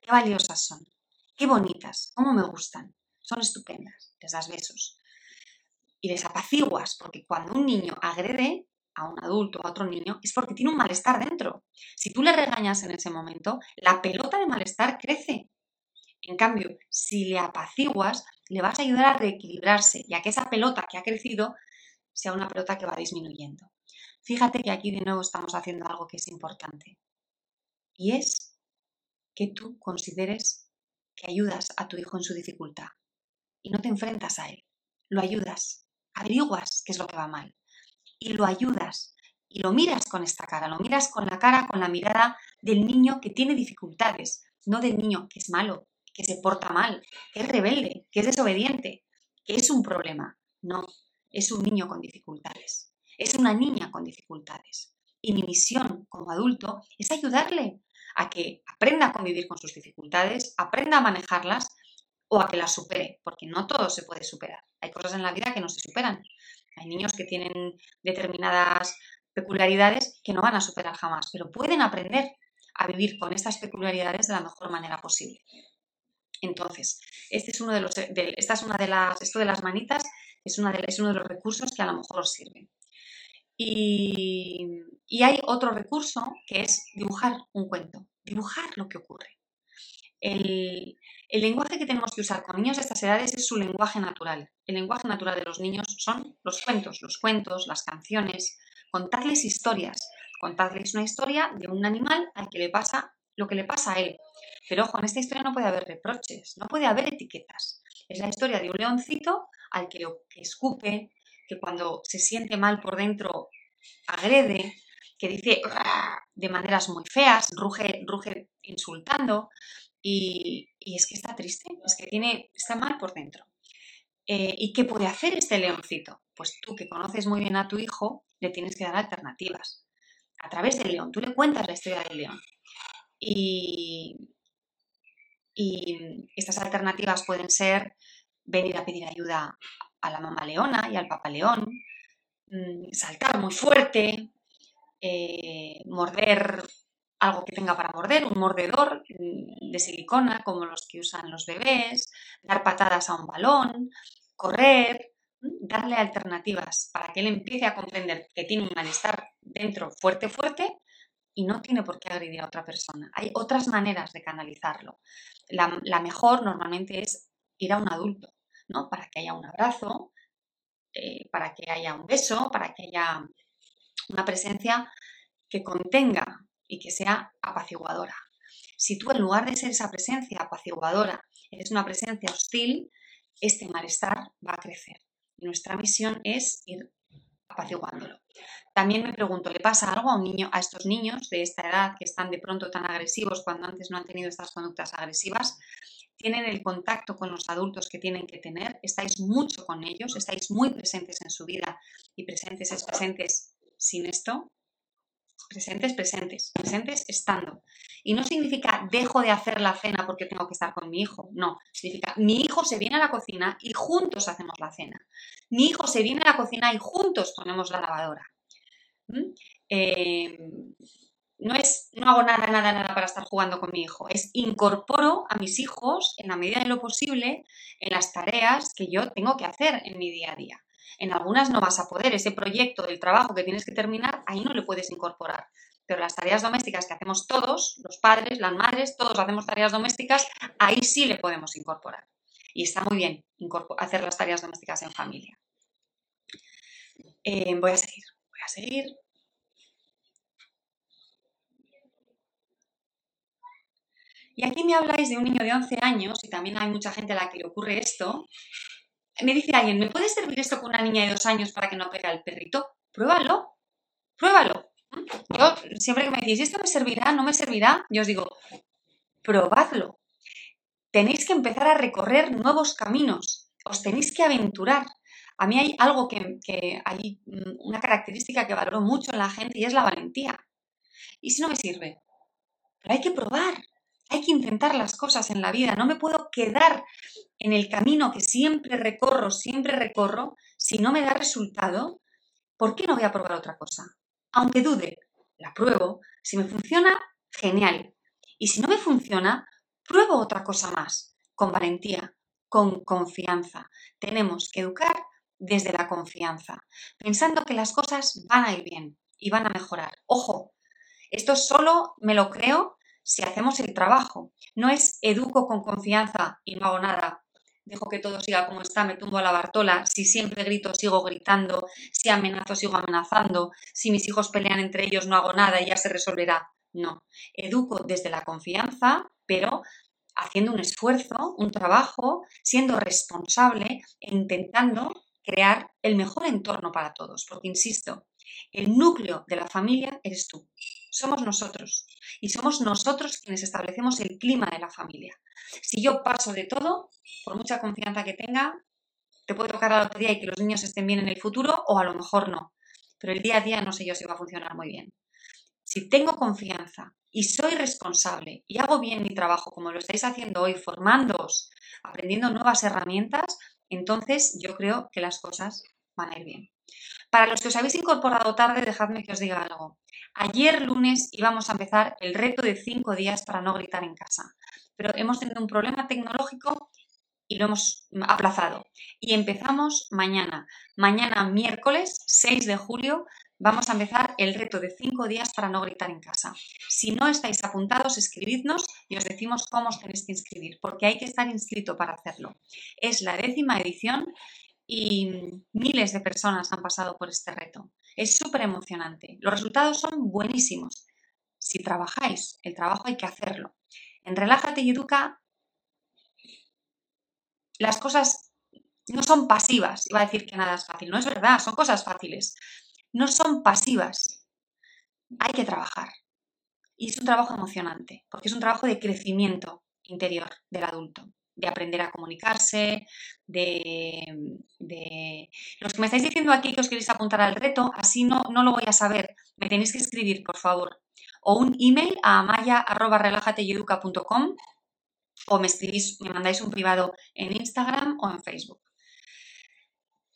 qué valiosas son, qué bonitas, cómo me gustan, son estupendas, les das besos y desapaciguas, porque cuando un niño agrede a un adulto o a otro niño es porque tiene un malestar dentro. Si tú le regañas en ese momento, la pelota de malestar crece. En cambio, si le apaciguas, le vas a ayudar a reequilibrarse y a que esa pelota que ha crecido sea una pelota que va disminuyendo. Fíjate que aquí de nuevo estamos haciendo algo que es importante. Y es que tú consideres que ayudas a tu hijo en su dificultad y no te enfrentas a él. Lo ayudas, averiguas qué es lo que va mal y lo ayudas y lo miras con esta cara, lo miras con la cara, con la mirada del niño que tiene dificultades, no del niño que es malo, que se porta mal, que es rebelde, que es desobediente, que es un problema. No, es un niño con dificultades, es una niña con dificultades. Y mi misión como adulto es ayudarle a que aprenda a convivir con sus dificultades, aprenda a manejarlas o a que las supere, porque no todo se puede superar. Hay cosas en la vida que no se superan. Hay niños que tienen determinadas peculiaridades que no van a superar jamás, pero pueden aprender a vivir con estas peculiaridades de la mejor manera posible. Entonces, este es uno de los, esta es una de las, esto de las manitas es, de, uno de los recursos que a lo mejor os sirven. Y, hay otro recurso que es dibujar un cuento, dibujar lo que ocurre. El, lenguaje que tenemos que usar con niños de estas edades es su lenguaje natural. El lenguaje natural de los niños son los cuentos, los cuentos, las canciones, contarles historias, contarles una historia de un animal al que le pasa lo que le pasa a él. Pero ojo, en esta historia no puede haber reproches, no puede haber etiquetas. Es la historia de un leoncito al que, escupe, que cuando se siente mal por dentro agrede, que dice de maneras muy feas, ruge, ruge insultando y, es que está triste, es que tiene, está mal por dentro. Eh, ¿Y qué puede hacer este leoncito? Pues tú que conoces muy bien a tu hijo, le tienes que dar alternativas. A través del león, tú le cuentas la historia del león. Y, y estas alternativas pueden ser venir a pedir ayuda a la mamá leona y al papá león, mm, saltar muy fuerte, eh, morder algo que tenga para morder, un mordedor de silicona como los que usan los bebés, dar patadas a un balón, correr, darle alternativas para que él empiece a comprender que tiene un malestar dentro fuerte, fuerte y no tiene por qué agredir a otra persona. Hay otras maneras de canalizarlo. La, mejor normalmente es ir a un adulto, ¿no? Para que haya un abrazo, eh, para que haya un beso, para que haya una presencia que contenga y que sea apaciguadora. Si tú en lugar de ser esa presencia apaciguadora eres una presencia hostil, este malestar va a crecer. nuestra misión es ir apaciguándolo. También me pregunto, ¿le pasa algo a un niño, a estos niños de esta edad que están de pronto tan agresivos cuando antes no han tenido estas conductas agresivas? ¿Tienen el contacto con los adultos que tienen que tener? ¿Estáis mucho con ellos? ¿Estáis muy presentes en su vida y presentes es presentes sin esto? Presentes, presentes, presentes estando. Y no significa dejo de hacer la cena porque tengo que estar con mi hijo. No, significa mi hijo se viene a la cocina y juntos hacemos la cena. Mi hijo se viene a la cocina y juntos ponemos la lavadora. ¿Mm? Eh, no es, no hago nada, nada, nada para estar jugando con mi hijo. Es incorporo a mis hijos en la medida de lo posible en las tareas que yo tengo que hacer en mi día a día. En algunas no vas a poder, ese proyecto del trabajo que tienes que terminar, ahí no le puedes incorporar. Pero las tareas domésticas que hacemos todos, los padres, las madres, todos hacemos tareas domésticas, ahí sí le podemos incorporar. Y está muy bien hacer las tareas domésticas en familia. Eh, voy a seguir seguir. Y aquí me habláis de un niño de 11 años, y también hay mucha gente a la que le ocurre esto. Me dice alguien, ¿me puede servir esto con una niña de dos años para que no pegue al perrito? Pruébalo, pruébalo. Yo, siempre que me decís, ¿esto me servirá? ¿No me servirá? Yo os digo, probadlo. Tenéis que empezar a recorrer nuevos caminos, os tenéis que aventurar. A mí hay algo que, hay mm, una característica que valoro mucho en la gente y es la valentía. ¿Y si no me sirve? Pero hay que probar, hay que intentar las cosas en la vida. No me puedo quedar en el camino que siempre recorro, siempre recorro. Si no me da resultado, ¿por qué no voy a probar otra cosa? Aunque dude, la pruebo. Si me funciona, genial. Y si no me funciona, pruebo otra cosa más, con valentía, con confianza. Tenemos que educar desde la confianza, pensando que las cosas van a ir bien y van a mejorar. Ojo, esto solo me lo creo si hacemos el trabajo. No es educo con confianza y no hago nada. Dejo que todo siga como está, me tumbo a la bartola. Si siempre grito, sigo gritando. Si amenazo, sigo amenazando. Si mis hijos pelean entre ellos, no hago nada y ya se resolverá. No. Educo desde la confianza, pero haciendo un esfuerzo, un trabajo, siendo responsable e intentando crear el mejor entorno para todos. Porque, insisto, el núcleo de la familia eres tú. Somos nosotros. Y somos nosotros quienes establecemos el clima de la familia. Si yo paso de todo, por mucha confianza que tenga, te puede tocar la lotería y que los niños estén bien en el futuro o a lo mejor no. Pero el día a día no sé yo si va a funcionar muy bien. Si tengo confianza y soy responsable y hago bien mi trabajo como lo estáis haciendo hoy, formándoos, aprendiendo nuevas herramientas, entonces yo creo que las cosas van a ir bien. Para los que os habéis incorporado tarde, dejadme que os diga algo. Ayer lunes íbamos a empezar el reto de cinco días para no gritar en casa, pero hemos tenido un problema tecnológico y lo hemos aplazado. Y empezamos mañana. Mañana, miércoles 6 de julio, vamos a empezar el reto de cinco días para no gritar en casa. Si no estáis apuntados, escribidnos y os decimos cómo os tenéis que inscribir, porque hay que estar inscrito para hacerlo. Es la décima edición y miles de personas han pasado por este reto. Es súper emocionante. Los resultados son buenísimos. Si trabajáis, el trabajo hay que hacerlo. En Relájate y Educa, las cosas no son pasivas. Iba a decir que nada es fácil. No es verdad, son cosas fáciles. No son pasivas. Hay que trabajar. Y es un trabajo emocionante, porque es un trabajo de crecimiento interior del adulto de aprender a comunicarse, de, Los que me estáis diciendo aquí que os queréis apuntar al reto, así no, no lo voy a saber. Me tenéis que escribir, por favor. O un email a amaya.relajateyeduca.com o me escribís, me mandáis un privado en Instagram o en Facebook.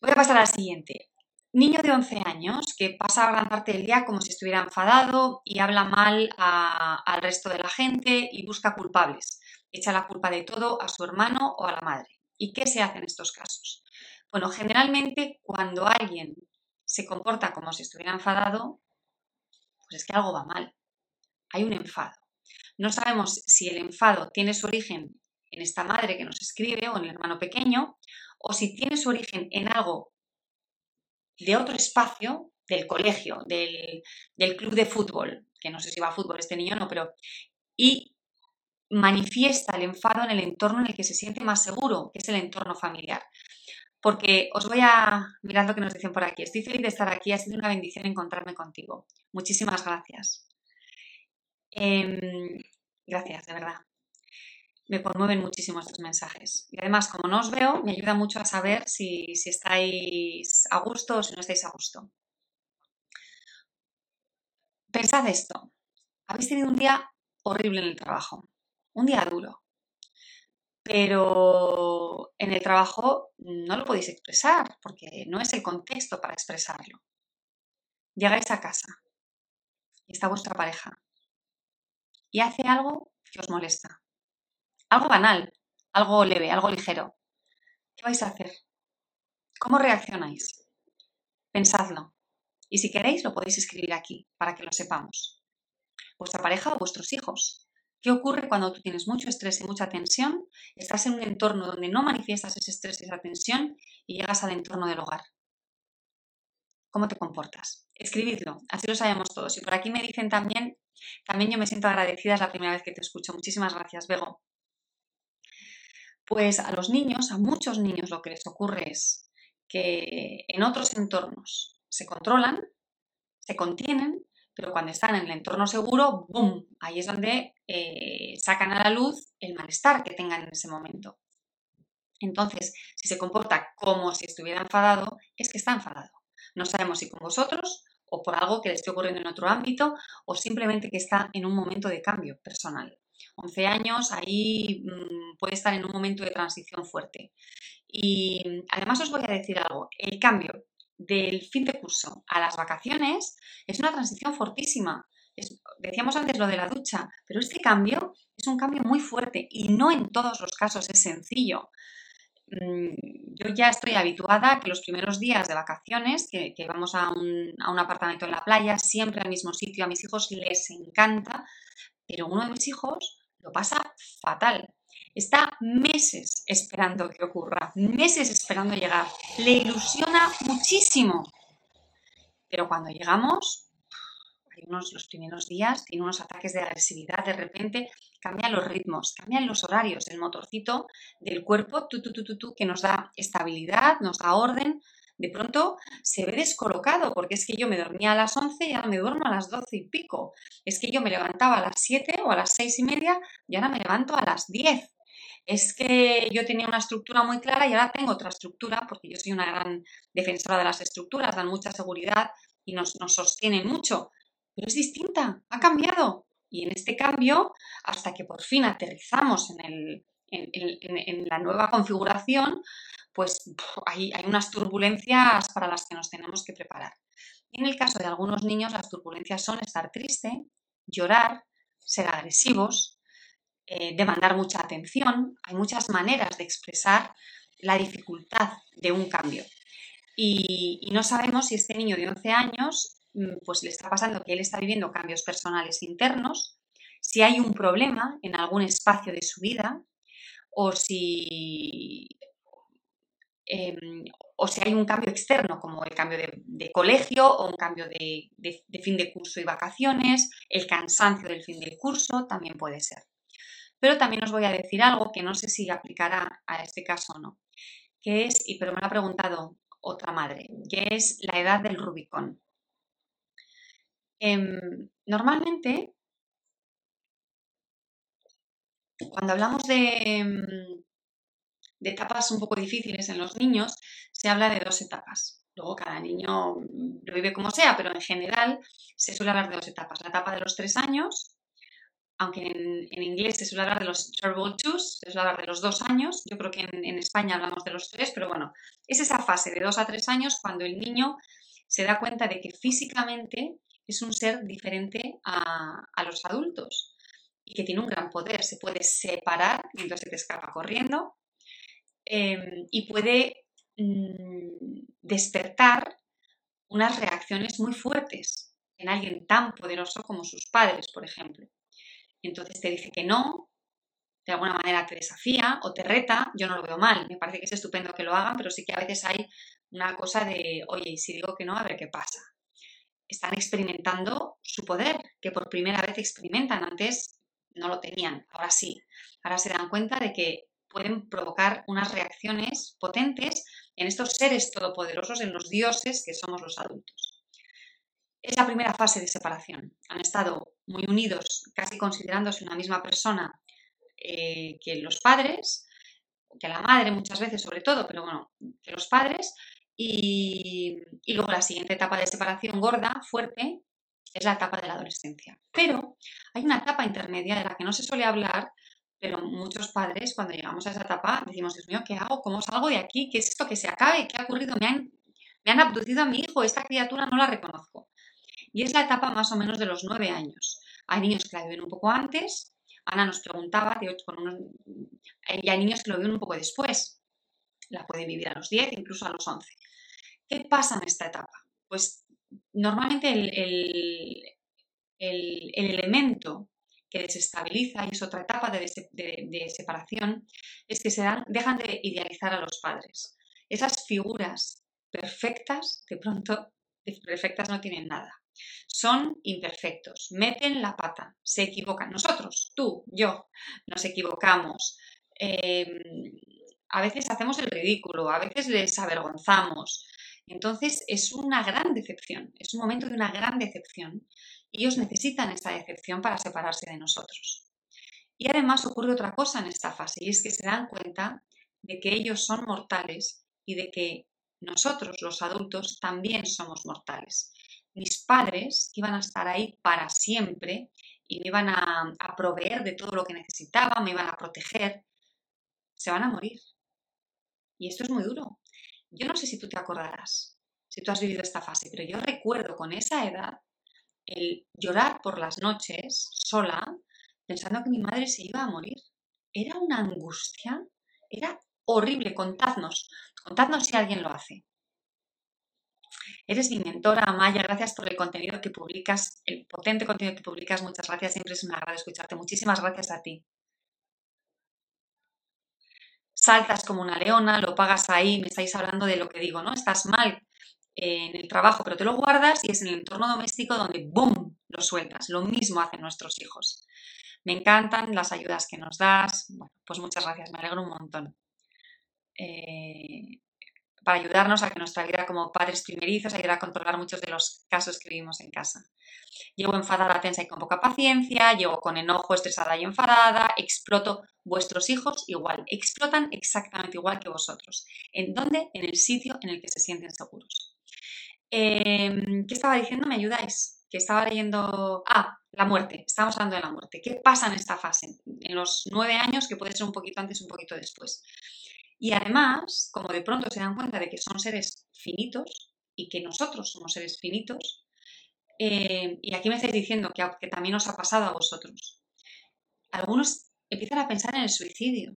Voy a pasar al siguiente. Niño de 11 años que pasa gran parte del día como si estuviera enfadado y habla mal al resto de la gente y busca culpables echa la culpa de todo a su hermano o a la madre. ¿Y qué se hace en estos casos? Bueno, generalmente cuando alguien se comporta como si estuviera enfadado, pues es que algo va mal. Hay un enfado. No sabemos si el enfado tiene su origen en esta madre que nos escribe o en el hermano pequeño, o si tiene su origen en algo de otro espacio, del colegio, del, del club de fútbol, que no sé si va a fútbol este niño o no, pero... Y manifiesta el enfado en el entorno en el que se siente más seguro, que es el entorno familiar. Porque os voy a mirar lo que nos dicen por aquí. Estoy feliz de estar aquí, ha sido una bendición encontrarme contigo. Muchísimas gracias. Em, gracias, de verdad. Me conmueven muchísimo estos mensajes. Y además, como no os veo, me ayuda mucho a saber si, si estáis a gusto o si no estáis a gusto. Pensad esto. Habéis tenido un día horrible en el trabajo un día duro. Pero en el trabajo no lo podéis expresar porque no es el contexto para expresarlo. Llegáis a casa y está vuestra pareja y hace algo que os molesta. Algo banal, algo leve, algo ligero. ¿Qué vais a hacer? ¿Cómo reaccionáis? Pensadlo. Y si queréis, lo podéis escribir aquí para que lo sepamos. Vuestra pareja o vuestros hijos. ¿Qué ocurre cuando tú tienes mucho estrés y mucha tensión? Estás en un entorno donde no manifiestas ese estrés y esa tensión y llegas al entorno del hogar. ¿Cómo te comportas? Escribidlo, así lo sabemos todos. Y por aquí me dicen también, también yo me siento agradecida, es la primera vez que te escucho. Muchísimas gracias, Bego. Pues a los niños, a muchos niños lo que les ocurre es que en otros entornos se controlan, se contienen pero cuando están en el entorno seguro, ¡boom! Ahí es donde eh, sacan a la luz el malestar que tengan en ese momento. Entonces, si se comporta como si estuviera enfadado, es que está enfadado. No sabemos si con vosotros o por algo que le esté ocurriendo en otro ámbito o simplemente que está en un momento de cambio personal. 11 años, ahí mm, puede estar en un momento de transición fuerte. Y además os voy a decir algo, el cambio del fin de curso a las vacaciones es una transición fortísima. decíamos antes lo de la ducha, pero este cambio es un cambio muy fuerte y no en todos los casos es sencillo. Mm, yo ya estoy habituada a que los primeros días de vacaciones, que, vamos a un, a un apartamento en la playa, siempre al mismo sitio, a mis hijos les encanta, Pero uno de mis hijos lo pasa fatal. Está meses esperando que ocurra, meses esperando llegar. Le ilusiona muchísimo. Pero cuando llegamos, hay unos, los primeros días, tiene unos ataques de agresividad, de repente cambian los ritmos, cambian los horarios, el motorcito del cuerpo, tu, tu, tu, que nos da estabilidad, nos da orden, de pronto se ve descolocado, porque es que yo me dormía a las 11 y ahora me duermo a las 12 y pico. Es que yo me levantaba a las 7 o a las 6 y media y ahora me levanto a las 10. Es que yo tenía una estructura muy clara y ahora tengo otra estructura, porque yo soy una gran defensora de las estructuras, dan mucha seguridad y nos, nos sostienen mucho. Pero es distinta, ha cambiado. Y en este cambio, hasta que por fin aterrizamos en, la nueva configuración, pues hay, unas turbulencias para las que nos tenemos que preparar. en el caso de algunos niños, las turbulencias son estar triste, llorar, ser agresivos, eh, demandar mucha atención. Hay muchas maneras de expresar la dificultad de un cambio. Y, no sabemos si este niño de 11 años, mm, pues le está pasando que él está viviendo cambios personales internos, si hay un problema en algún espacio de su vida, o si Em, o si hay un cambio externo, como el cambio de, colegio o un cambio de, fin de curso y vacaciones, el cansancio del fin del curso, también puede ser. Pero también os voy a decir algo que no sé si aplicará a este caso o no, que es, y pero me lo ha preguntado otra madre, que es la edad del Rubicón. Em, normalmente, cuando hablamos de, em, de etapas un poco difíciles en los niños, se habla de dos etapas. Luego cada niño lo vive como sea, pero en general se suele hablar de dos etapas. La etapa de los tres años, aunque en, inglés se suele hablar de los terrible twos, se suele hablar de los dos años. Yo creo que en, España hablamos de los tres, pero bueno, es esa fase de dos a tres años cuando el niño se da cuenta de que físicamente es un ser diferente a, los adultos y que tiene un gran poder. Se puede separar entonces se te escapa corriendo Em, y puede mm, despertar unas reacciones muy fuertes en alguien tan poderoso como sus padres, por ejemplo. Entonces te dice que no, de alguna manera te desafía o te reta, yo no lo veo mal, me parece que es estupendo que lo hagan, pero sí que a veces hay una cosa de, oye, si digo que no, a ver qué pasa. Están experimentando su poder, que por primera vez experimentan, antes no lo tenían, ahora sí, ahora se dan cuenta de que pueden provocar unas reacciones potentes en estos seres todopoderosos, en los dioses que somos los adultos. Es la primera fase de separación. Han estado muy unidos, casi considerándose una misma persona eh, que los padres, que la madre muchas veces sobre todo, pero bueno, que los padres. Y, y luego la siguiente etapa de separación gorda, fuerte, es la etapa de la adolescencia. Pero hay una etapa intermedia de la que no se suele hablar pero muchos padres, cuando llegamos a esa etapa, decimos, Dios mío, ¿qué hago? ¿Cómo salgo de aquí? ¿Qué es esto que se acabe? ¿Qué ha ocurrido? Me han, me han abducido a mi hijo, esta criatura no la reconozco. Y es la etapa más o menos de los nueve años. Hay niños que la viven un poco antes. Ana nos preguntaba, y hay niños que lo viven un poco después. La pueden vivir a los diez, incluso a los once. ¿Qué pasa en esta etapa? Pues normalmente el elemento que desestabiliza, y es otra etapa de, separación, es que se dan, dejan de idealizar a los padres. Esas figuras perfectas, de pronto, perfectas no tienen nada. Son imperfectos, meten la pata, se equivocan. Nosotros, tú, yo, nos equivocamos. Em, a veces hacemos el ridículo, a veces les avergonzamos. Entonces es una gran decepción, es un momento de una gran decepción ellos necesitan esta decepción para separarse de nosotros. Y además ocurre otra cosa en esta fase, y es que se dan cuenta de que ellos son mortales y de que nosotros, los adultos, también somos mortales. Mis padres iban a estar ahí para siempre y me iban a, a proveer de todo lo que necesitaba, me iban a proteger, se van a morir. Y esto es muy duro. Yo no sé si tú te acordarás, si tú has vivido esta fase, pero yo recuerdo con esa edad el llorar por las noches sola, pensando que mi madre se iba a morir. Era una angustia, era horrible. Contadnos, contadnos si alguien lo hace. Eres mi mentora, Amaya, gracias por el contenido que publicas, el potente contenido que publicas, muchas gracias, siempre es un agrado escucharte. Muchísimas gracias a ti. Saltas como una leona, lo pagas ahí, me estáis hablando de lo que digo, ¿no? Estás mal en el trabajo, pero te lo guardas y es en el entorno doméstico donde ¡boom! lo sueltas. Lo mismo hacen nuestros hijos. Me encantan las ayudas que nos das. Bueno, pues muchas gracias, me alegro un montón. Eh, para ayudarnos a que nuestra vida como padres primerizos ayude a controlar muchos de los casos que vivimos en casa. Llego enfadada, tensa y con poca paciencia, llego con enojo, estresada y enfadada, exploto. Vuestros hijos igual, explotan exactamente igual que vosotros. ¿En dónde? En el sitio en el que se sienten seguros. Em, ¿Qué estaba diciendo? ¿Me ayudáis? Que estaba leyendo... Ah, la muerte. Estamos hablando de la muerte. ¿Qué pasa en esta fase? En los nueve años, que puede ser un poquito antes, un poquito después. Y además, como de pronto se dan cuenta de que son seres finitos y que nosotros somos seres finitos, eh, y aquí me estáis diciendo que, también os ha pasado a vosotros, algunos empiezan a pensar en el suicidio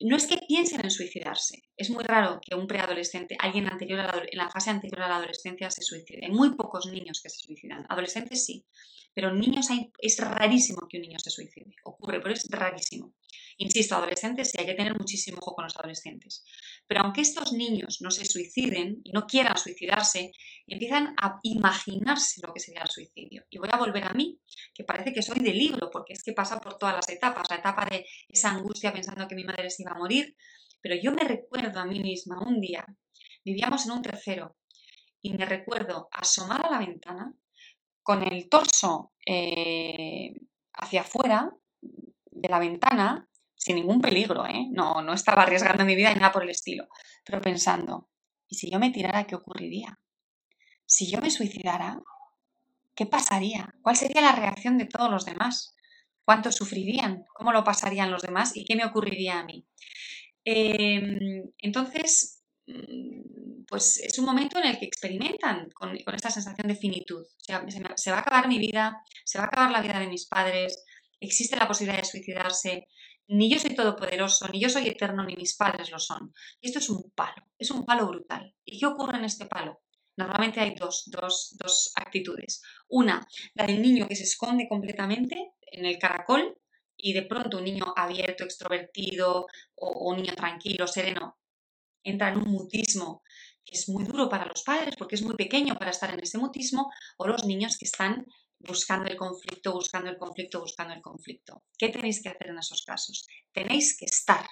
no es que piensen en suicidarse. Es muy raro que un preadolescente, alguien anterior a en la fase anterior a la adolescencia se suicide. Hay muy pocos niños que se suicidan. Adolescentes sí, pero niños hay, es rarísimo que un niño se suicide. Ocurre, pero es rarísimo. Insisto, adolescentes sí hay que tener muchísimo ojo con los adolescentes. Pero aunque estos niños no se suiciden y no quieran suicidarse, empiezan a imaginarse lo que sería el suicidio. Y voy a volver a mí, que parece que soy de libro, porque es que pasa por todas las etapas. La etapa de esa angustia pensando que mi madre se iba a morir. Pero yo me recuerdo a mí misma un día, vivíamos en un tercero, y me recuerdo asomar a la ventana con el torso eh, hacia afuera de la ventana, sin ningún peligro, ¿eh? no, no estaba arriesgando mi vida ni nada por el estilo, pero pensando, ¿y si yo me tirara, qué ocurriría? Si yo me suicidara, ¿qué pasaría? ¿Cuál sería la reacción de todos los demás? ¿Cuánto sufrirían? ¿Cómo lo pasarían los demás? ¿Y qué me ocurriría a mí? Em, entonces, mm, pues es un momento en el que experimentan con, esta sensación de finitud. O sea, se, va a acabar mi vida, se va a acabar la vida de mis padres, existe la posibilidad de suicidarse, ni yo soy todopoderoso, ni yo soy eterno, ni mis padres lo son. Y esto es un palo, es un palo brutal. ¿Y qué ocurre en este palo? Normalmente hay dos, dos actitudes. Una, la del niño que se esconde completamente en el caracol y de pronto un niño abierto, extrovertido o, un niño tranquilo, sereno, entra en un mutismo que es muy duro para los padres porque es muy pequeño para estar en ese mutismo, o los niños que están buscando el conflicto, buscando el conflicto, buscando el conflicto. ¿Qué tenéis que hacer en esos casos? Tenéis que estar,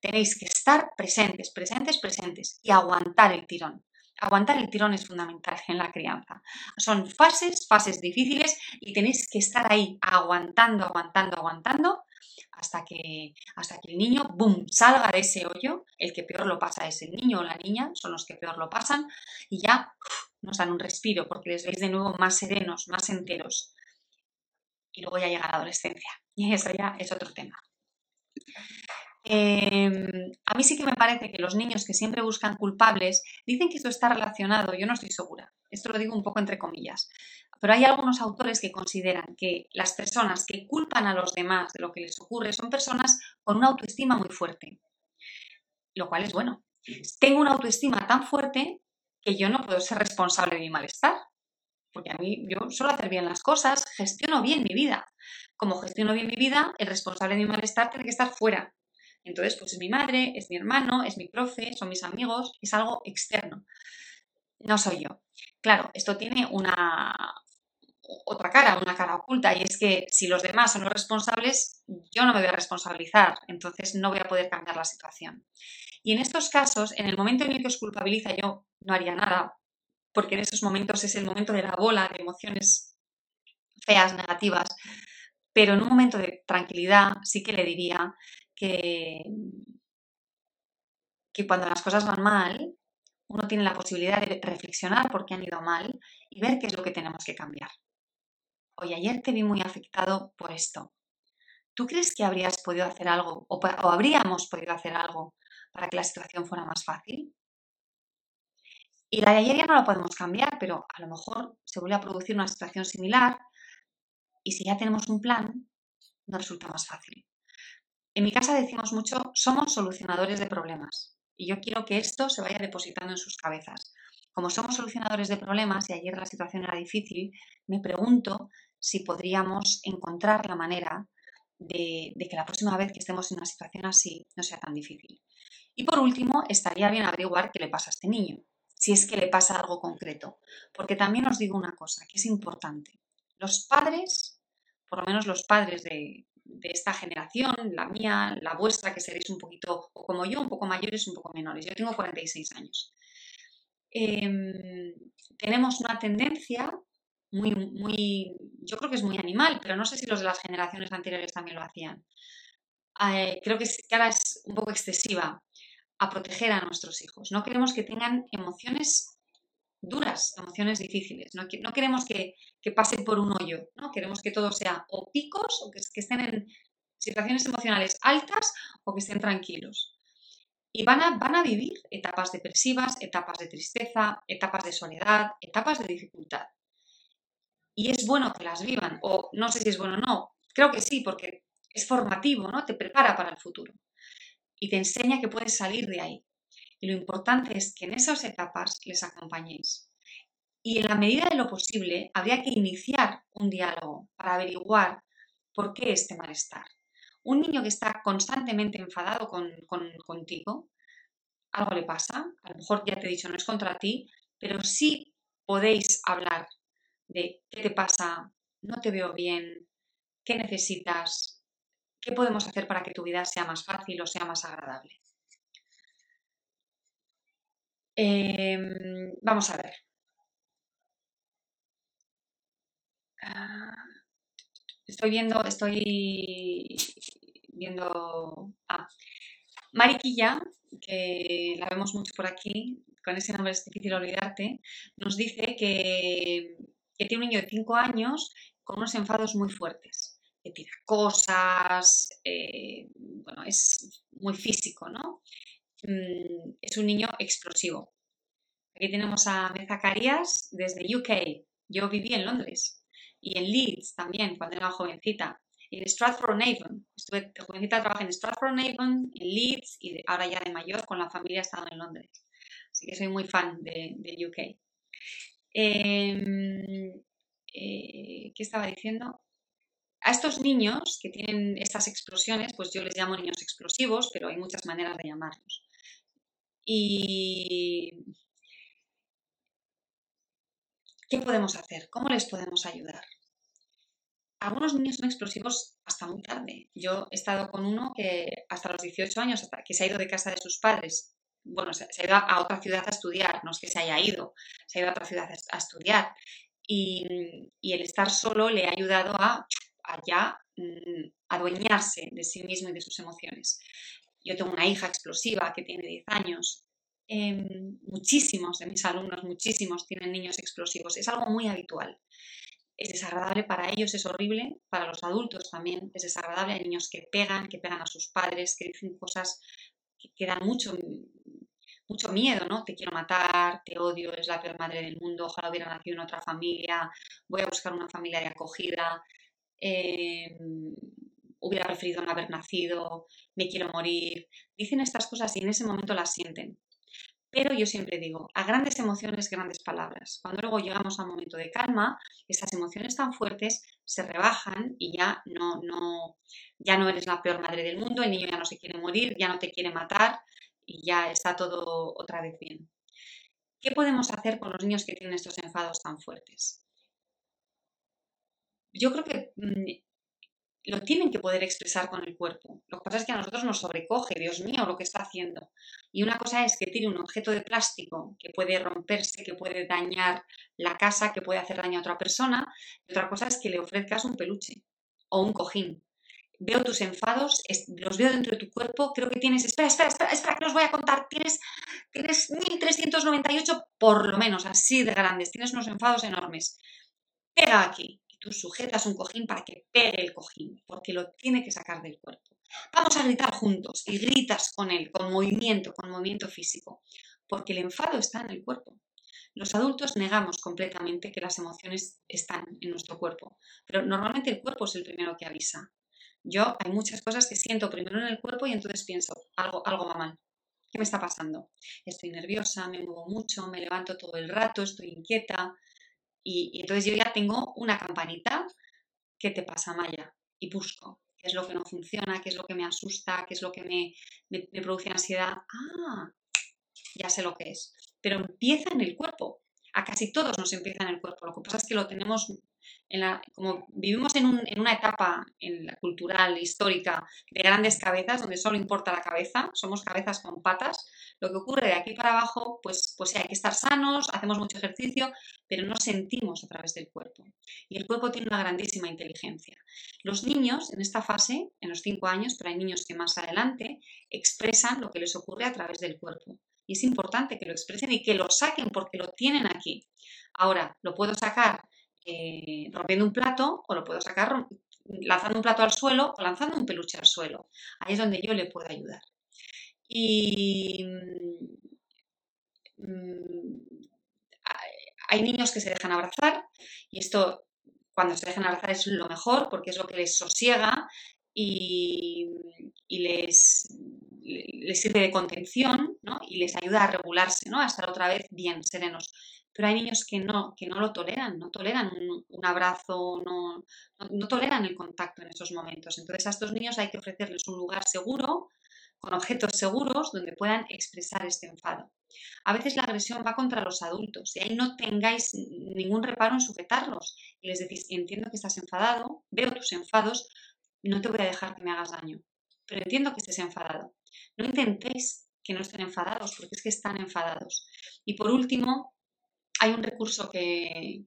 tenéis que estar presentes, presentes, presentes y aguantar el tirón. Aguantar el tirón es fundamental en la crianza. Son fases, fases difíciles y tenéis que estar ahí aguantando, aguantando, aguantando hasta que, hasta que el niño, boom, salga de ese hoyo. El que peor lo pasa es el niño o la niña, son los que peor lo pasan y ya nos dan un respiro porque les veis de nuevo más serenos, más enteros. Y luego ya llega la adolescencia y eso ya es otro tema. Em, a mí sí que me parece que los niños que siempre buscan culpables dicen que esto está relacionado, yo no estoy segura, esto lo digo un poco entre comillas, pero hay algunos autores que consideran que las personas que culpan a los demás de lo que les ocurre son personas con una autoestima muy fuerte, lo cual es bueno. Tengo una autoestima tan fuerte que yo no puedo ser responsable de mi malestar, porque a mí yo suelo hacer bien las cosas, gestiono bien mi vida. Como gestiono bien mi vida, el responsable de mi malestar tiene que estar fuera, entonces, pues es mi madre, es mi hermano, es mi profe, son mis amigos, es algo externo. No soy yo. Claro, esto tiene una otra cara, una cara oculta, y es que si los demás son los responsables, yo no me voy a responsabilizar, entonces no voy a poder cambiar la situación. Y en estos casos, en el momento en el que os culpabiliza, yo no haría nada, porque en esos momentos es el momento de la bola de emociones feas, negativas, pero en un momento de tranquilidad sí que le diría que, que cuando las cosas van mal, uno tiene la posibilidad de reflexionar por qué han ido mal y ver qué es lo que tenemos que cambiar. Hoy ayer te vi muy afectado por esto. ¿Tú crees que habrías podido hacer algo o, o habríamos podido hacer algo para que la situación fuera más fácil? Y la de ayer ya no la podemos cambiar, pero a lo mejor se vuelve a producir una situación similar y si ya tenemos un plan, nos resulta más fácil. En mi casa decimos mucho, somos solucionadores de problemas. Y yo quiero que esto se vaya depositando en sus cabezas. como somos solucionadores de problemas y ayer la situación era difícil, me pregunto si podríamos encontrar la manera de, que la próxima vez que estemos en una situación así no sea tan difícil. Y por último, estaría bien averiguar qué le pasa a este niño, si es que le pasa algo concreto. Porque también os digo una cosa que es importante. Los padres, por lo menos los padres de, de esta generación, la mía, la vuestra, que seréis un poquito, o como yo, un poco mayores, un poco menores. Yo tengo 46 años. Em, tenemos una tendencia muy, muy, yo creo que es muy animal, pero no sé si los de las generaciones anteriores también lo hacían. Eh, creo que, ahora es un poco excesiva a proteger a nuestros hijos. No queremos que tengan emociones duras, emociones difíciles. No, queremos que, que, pasen por un hoyo. ¿no? Queremos que todo sea o picos o que, que estén en situaciones emocionales altas o que estén tranquilos. Y van a, van a vivir etapas depresivas, etapas de tristeza, etapas de soledad, etapas de dificultad. Y es bueno que las vivan, o no sé si es bueno o no, creo que sí, porque es formativo, ¿no? Te prepara para el futuro y te enseña que puedes salir de ahí. Y lo importante es que en esas etapas les acompañéis. Y en la medida de lo posible, habría que iniciar un diálogo para averiguar por qué este malestar un niño que está constantemente enfadado con, contigo, algo le pasa, a lo mejor ya te he dicho, no es contra ti, pero sí podéis hablar de qué te pasa, no te veo bien, qué necesitas, qué podemos hacer para que tu vida sea más fácil o sea más agradable. Em, vamos a ver. Ah, estoy viendo, estoy viendo a Mariquilla, que la vemos mucho por aquí, con ese nombre es difícil olvidarte, nos dice que, tiene un niño de 5 años con unos enfados muy fuertes, tira cosas, eh, bueno, es muy físico, ¿no? Mm, es un niño explosivo. Aquí tenemos a Carías desde UK. Yo viví en Londres y en Leeds también cuando era jovencita en Stratford-on-Avon. Estuve jovencita, trabajé en Stratford-on-Avon, en Leeds y ahora ya de mayor con la familia he estado en Londres. Así que soy muy fan de, UK. Em, eh, ¿Qué estaba diciendo? A estos niños que tienen estas explosiones, pues yo les llamo niños explosivos, pero hay muchas maneras de llamarlos. Y ¿qué podemos hacer? ¿Cómo les podemos ayudar? algunos niños son explosivos hasta muy tarde. Yo he estado con uno que hasta los 18 años, que se ha ido de casa de sus padres, bueno, se, ha ido a otra ciudad a estudiar, no es que se haya ido, se ha ido a otra ciudad a estudiar. Y, el estar solo le ha ayudado a, ya mm, adueñarse de sí mismo y de sus emociones. Yo tengo una hija explosiva que tiene 10 años. Em, muchísimos de mis alumnos, muchísimos tienen niños explosivos. Es algo muy habitual es desagradable para ellos, es horrible, para los adultos también es desagradable. Hay niños que pegan, que pegan a sus padres, que dicen cosas que, dan mucho, mucho miedo, ¿no? Te quiero matar, te odio, es la peor madre del mundo, ojalá hubiera nacido en otra familia, voy a buscar una familia de acogida, em, hubiera preferido no haber nacido, me quiero morir. Dicen estas cosas y en ese momento las sienten. Pero yo siempre digo, a grandes emociones, grandes palabras. Cuando luego llegamos a un momento de calma, estas emociones tan fuertes se rebajan y ya no, no, ya no eres la peor madre del mundo, el niño ya no se quiere morir, ya no te quiere matar y ya está todo otra vez bien. ¿Qué podemos hacer con los niños que tienen estos enfados tan fuertes? Yo creo que mm, lo tienen que poder expresar con el cuerpo. Lo que pasa es que a nosotros nos sobrecoge, Dios mío, lo que está haciendo. Y una cosa es que tiene un objeto de plástico que puede romperse, que puede dañar la casa, que puede hacer daño a otra persona. Y otra cosa es que le ofrezcas un peluche o un cojín. Veo tus enfados, los veo dentro de tu cuerpo, creo que tienes, espera, espera, espera, espera, que os voy a contar, tienes, tienes 1398 por lo menos, así de grandes, tienes unos enfados enormes. Pega aquí, tú sujetas un cojín para que pegue el cojín, porque lo tiene que sacar del cuerpo. Vamos a gritar juntos y gritas con él, con movimiento, con movimiento físico, porque el enfado está en el cuerpo. Los adultos negamos completamente que las emociones están en nuestro cuerpo, pero normalmente el cuerpo es el primero que avisa. Yo hay muchas cosas que siento primero en el cuerpo y entonces pienso, algo, algo va mal. ¿Qué me está pasando? Estoy nerviosa, me muevo mucho, me levanto todo el rato, estoy inquieta. Y, entonces yo ya tengo una campanita. ¿Qué te pasa, Maya? Y busco qué es lo que no funciona, qué es lo que me asusta, qué es lo que me, me produce ansiedad. Ah, ya sé lo que es. Pero empieza en el cuerpo. A casi todos nos empieza en el cuerpo. Lo que pasa es que lo tenemos como vivimos en, una etapa en la cultural, histórica, de grandes cabezas, donde solo importa la cabeza, somos cabezas con patas, lo que ocurre de aquí para abajo, pues, pues hay que estar sanos, hacemos mucho ejercicio, pero no sentimos a través del cuerpo. Y el cuerpo tiene una grandísima inteligencia. Los niños en esta fase, en los cinco años, pero hay niños que más adelante, expresan lo que les ocurre a través del cuerpo. Y es importante que lo expresen y que lo saquen porque lo tienen aquí. Ahora, lo puedo sacar eh, rompiendo un plato o lo puedo sacar lanzando un plato al suelo o lanzando un peluche al suelo. Ahí es donde yo le puedo ayudar. Y mm, hay niños que se dejan abrazar y esto cuando se dejan abrazar es lo mejor porque es lo que les sosiega y, les, les, sirve de contención y les ayuda a regularse, ¿no? a estar otra vez bien serenos pero hay niños que no, que no lo toleran, no toleran un, abrazo, no, no, toleran el contacto en esos momentos. Entonces a estos niños hay que ofrecerles un lugar seguro, con objetos seguros, donde puedan expresar este enfado. A veces la agresión va contra los adultos y ahí no tengáis ningún reparo en sujetarlos y les decís, entiendo que estás enfadado, veo tus enfados, no te voy a dejar que me hagas daño, pero entiendo que estés enfadado. No intentéis que no estén enfadados, porque es que están enfadados. Y por último, hay un recurso que,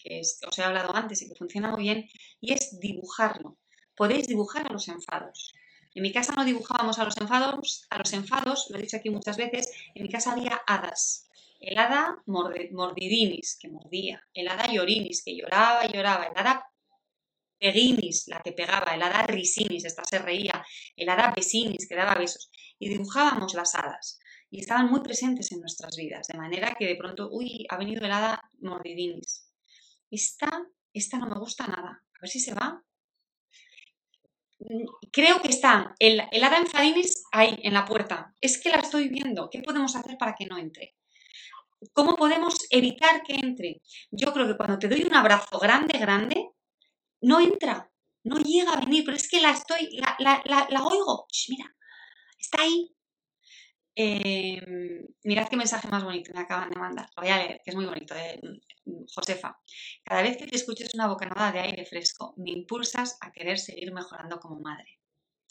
os he hablado antes y que funciona muy bien y es dibujarlo. Podéis dibujar a los enfados. En mi casa no dibujábamos a los enfados, a los enfados, lo he dicho aquí muchas veces, en mi casa había hadas. El hada mordidinis, que mordía, el hada llorinis, que lloraba y lloraba, el hada peginis, la que pegaba, el hada risinis, esta se reía, el hada besinis, que daba besos. Y dibujábamos las hadas y estaban muy presentes en nuestras vidas, de manera que de pronto, uy, ha venido el hada mordidinis. Esta, esta no me gusta nada. A ver si se va. Creo que está el, el hada enfadinis ahí, en la puerta. Es que la estoy viendo. ¿Qué podemos hacer para que no entre? ¿Cómo podemos evitar que entre? Yo creo que cuando te doy un abrazo grande, grande, no entra, no llega a venir, pero es que la estoy, la, la, la oigo. mira, está ahí, Em, mirad qué mensaje más bonito me acaban de mandar. Lo voy a leer, que es muy bonito, mm, Josefa. Cada vez que te escuches una bocanada de aire fresco, me impulsas a querer seguir mejorando como madre.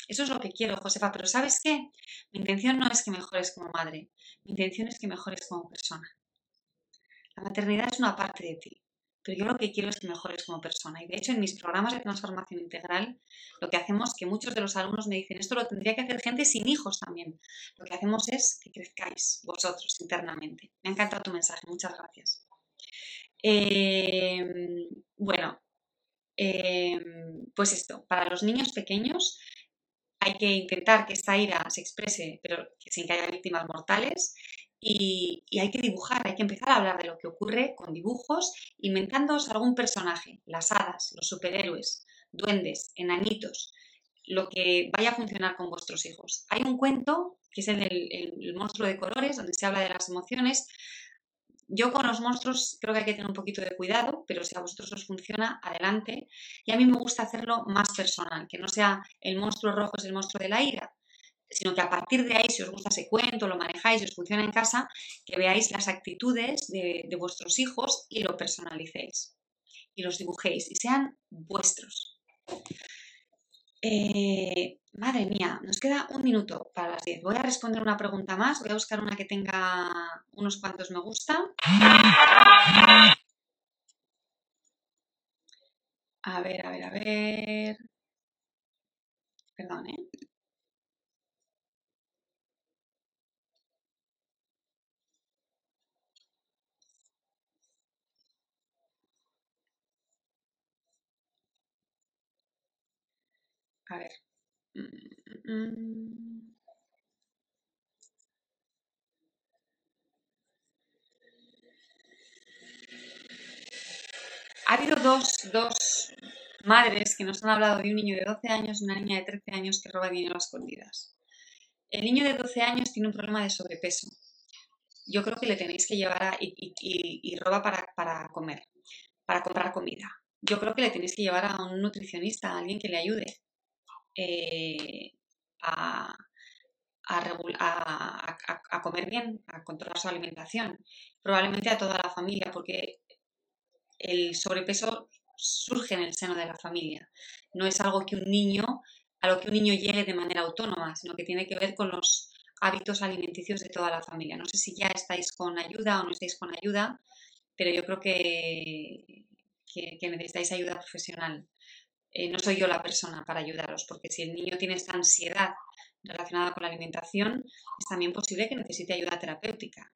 Eso es lo que quiero, Josefa, pero ¿sabes qué? Mi intención no es que mejores como madre, mi intención es que mejores como persona. La maternidad es una parte de ti, pero yo lo que quiero es que mejores como persona. Y de hecho, en mis programas de transformación integral, lo que hacemos, que muchos de los alumnos me dicen, esto lo tendría que hacer gente sin hijos también. Lo que hacemos es que crezcáis vosotros internamente. Me ha encantado tu mensaje, muchas gracias. Em, bueno, em, pues esto, para los niños pequeños hay que intentar que esta ira se exprese, pero sin que haya víctimas mortales. Y, hay que dibujar, hay que empezar a hablar de lo que ocurre con dibujos, inventándoos algún personaje, las hadas, los superhéroes, duendes, enanitos, lo que vaya a funcionar con vuestros hijos. Hay un cuento que es el del monstruo de colores, donde se habla de las emociones. Yo con los monstruos creo que hay que tener un poquito de cuidado, pero si a vosotros os funciona, adelante. Y a mí me gusta hacerlo más personal, que no sea el monstruo rojo es el monstruo de la ira, sino que a partir de ahí, si os gusta ese cuento, lo manejáis, os funciona en casa, que veáis las actitudes de, vuestros hijos y lo personalicéis y los dibujéis y sean vuestros. Eh, madre mía, nos queda un minuto para las 10. Voy a responder una pregunta más, voy a buscar una que tenga unos cuantos me gusta. A ver, a ver, a ver. Perdón, ¿eh? A ver. Ha habido dos, dos madres que nos han hablado de un niño de 12 años y una niña de 13 años que roba dinero a escondidas. el niño de 12 años tiene un problema de sobrepeso. Yo creo que le tenéis que llevar a, y, roba para, comer, para comprar comida. Yo creo que le tenéis que llevar a un nutricionista, a alguien que le ayude eh, a, comer bien, a controlar su alimentación. Probablemente a toda la familia, porque el sobrepeso surge en el seno de la familia. No es algo que un niño, a lo que un niño llegue de manera autónoma, sino que tiene que ver con los hábitos alimenticios de toda la familia. No sé si ya estáis con ayuda o no estáis con ayuda, pero yo creo que, que, necesitáis ayuda profesional. Eh, no soy yo la persona para ayudaros, porque si el niño tiene esta ansiedad relacionada con la alimentación, es también posible que necesite ayuda terapéutica,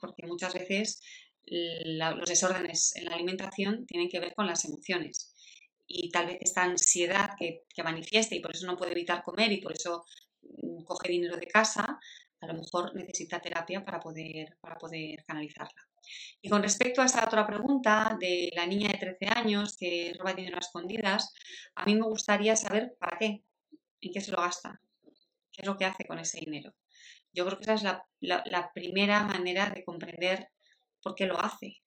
porque muchas veces los desórdenes en la alimentación tienen que ver con las emociones. Y tal vez esta ansiedad que, que manifiesta y por eso no puede evitar comer y por eso mm, coge dinero de casa, a lo mejor necesita terapia para poder, para poder canalizarla. Y con respecto a esta otra pregunta de la niña de 13 años que roba dinero a escondidas, a mí me gustaría saber para qué, en qué se lo gasta, qué es lo que hace con ese dinero. Yo creo que esa es la, primera manera de comprender por qué lo hace,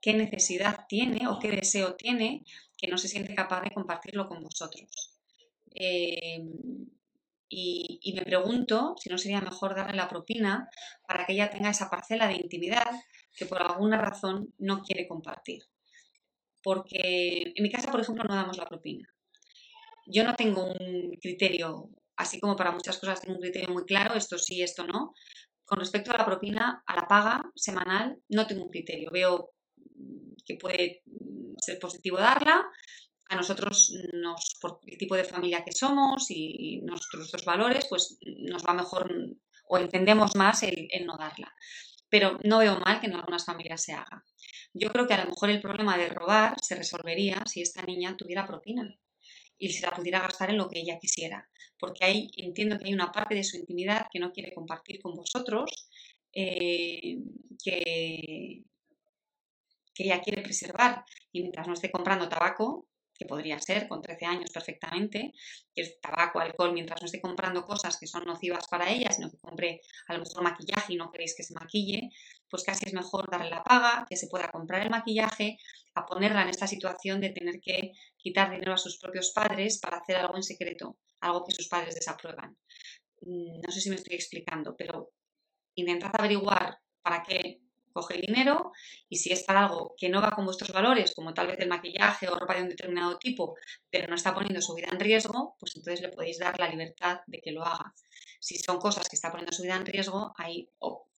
qué necesidad tiene o qué deseo tiene que no se siente capaz de compartirlo con vosotros. Eh, y, me pregunto si no sería mejor darle la propina para que ella tenga esa parcela de intimidad que por alguna razón no quiere compartir. Porque en mi casa, por ejemplo, no damos la propina. Yo no tengo un criterio, así como para muchas cosas tengo un criterio muy claro, esto sí, esto no, con respecto a la propina, a la paga semanal, no tengo un criterio. Veo que puede ser positivo darla. A nosotros, nos, por el tipo de familia que somos y nuestros, valores, pues nos va mejor o entendemos más el no darla. Pero no veo mal que en algunas familias se haga. Yo creo que a lo mejor el problema de robar se resolvería si esta niña tuviera propina y se la pudiera gastar en lo que ella quisiera. Porque ahí entiendo que hay una parte de su intimidad que no quiere compartir con vosotros, eh, que, que ella quiere preservar. Y mientras no esté comprando tabaco, que podría ser con 13 años perfectamente, que es tabaco, alcohol, mientras no esté comprando cosas que son nocivas para ella, sino que compre a lo mejor maquillaje y no queréis que se maquille, pues casi es mejor darle la paga, que se pueda comprar el maquillaje, a ponerla en esta situación de tener que quitar dinero a sus propios padres para hacer algo en secreto, algo que sus padres desaprueban. Mm, no sé si me estoy explicando, pero intentad averiguar para qué coge dinero y si es para algo que no va con vuestros valores, como tal vez el maquillaje o ropa de un determinado tipo, pero no está poniendo su vida en riesgo, pues entonces le podéis dar la libertad de que lo haga. Si son cosas que está poniendo su vida en riesgo, hay o,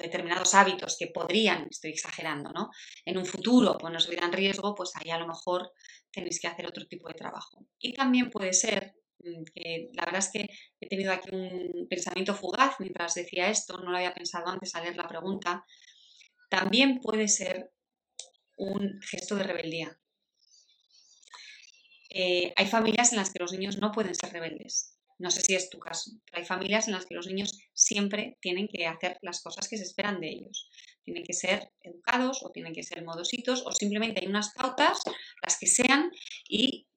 determinados hábitos que podrían, estoy exagerando, ¿no? En un futuro poner su vida en riesgo, pues ahí a lo mejor tenéis que hacer otro tipo de trabajo. Y también puede ser mm, que la verdad es que he tenido aquí un pensamiento fugaz mientras decía esto, no lo había pensado antes al leer la pregunta, también puede ser un gesto de rebeldía. Eh, hay familias en las que los niños no pueden ser rebeldes. No sé si es tu caso, pero hay familias en las que los niños siempre tienen que hacer las cosas que se esperan de ellos. Tienen que ser educados o tienen que ser modositos o simplemente hay unas pautas, las que sean, y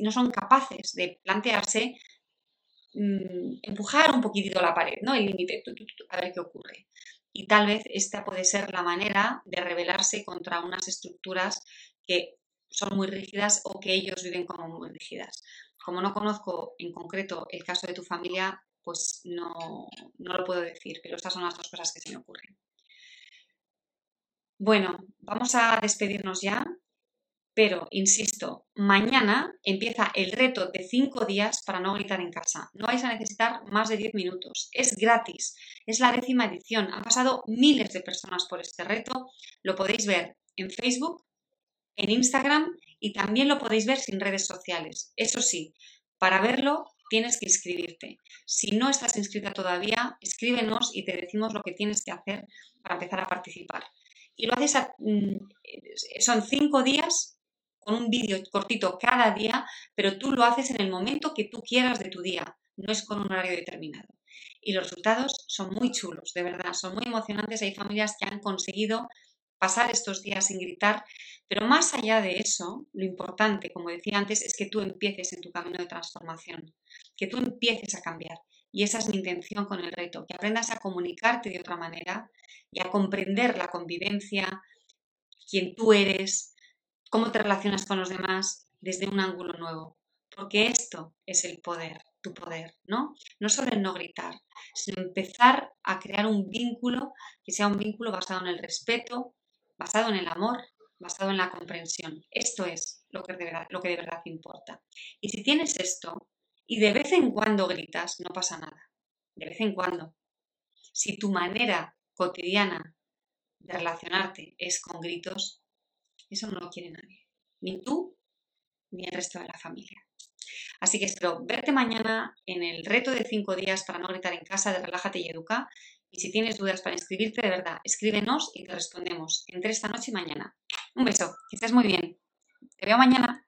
no son capaces de plantearse mm, empujar un poquitito la pared, ¿no? El límite, a ver qué ocurre y tal vez esta puede ser la manera de rebelarse contra unas estructuras que son muy rígidas o que ellos viven como muy rígidas. Como no conozco en concreto el caso de tu familia, pues no, no lo puedo decir, pero estas son las dos cosas que se me ocurren. Bueno, vamos a despedirnos ya. Pero, insisto, mañana empieza el reto de 5 días para no gritar en casa. No vais a necesitar más de 10 minutos. Es gratis. Es la décima edición. Han pasado miles de personas por este reto. Lo podéis ver en Facebook, en Instagram y también lo podéis ver sin redes sociales. Eso sí, para verlo tienes que inscribirte. Si no estás inscrita todavía, escríbenos y te decimos lo que tienes que hacer para empezar a participar. Y lo haces, mm, son cinco días con un vídeo cortito cada día, pero tú lo haces en el momento que tú quieras de tu día, no es con un horario determinado. Y los resultados son muy chulos, de verdad, son muy emocionantes. Hay familias que han conseguido pasar estos días sin gritar, pero más allá de eso, lo importante, como decía antes, es que tú empieces en tu camino de transformación, que tú empieces a cambiar. Y esa es mi intención con el reto, que aprendas a comunicarte de otra manera y a comprender la convivencia, quién tú eres, cómo te relacionas con los demás desde un ángulo nuevo. Porque esto es el poder, tu poder, ¿no? No solo en no gritar, sino empezar a crear un vínculo que sea un vínculo basado en el respeto, basado en el amor, basado en la comprensión. Esto es lo que de verdad, lo que de verdad importa. Y si tienes esto y de vez en cuando gritas, no pasa nada. De vez en cuando. Si tu manera cotidiana de relacionarte es con gritos, eso no lo quiere nadie. Ni tú ni el resto de la familia. Así que espero verte mañana en el reto de 5 días para no gritar en casa de Relájate y Educa. Y si tienes dudas para inscribirte, de verdad, escríbenos y te respondemos entre esta noche y mañana. Un beso, que estés muy bien. Te veo mañana.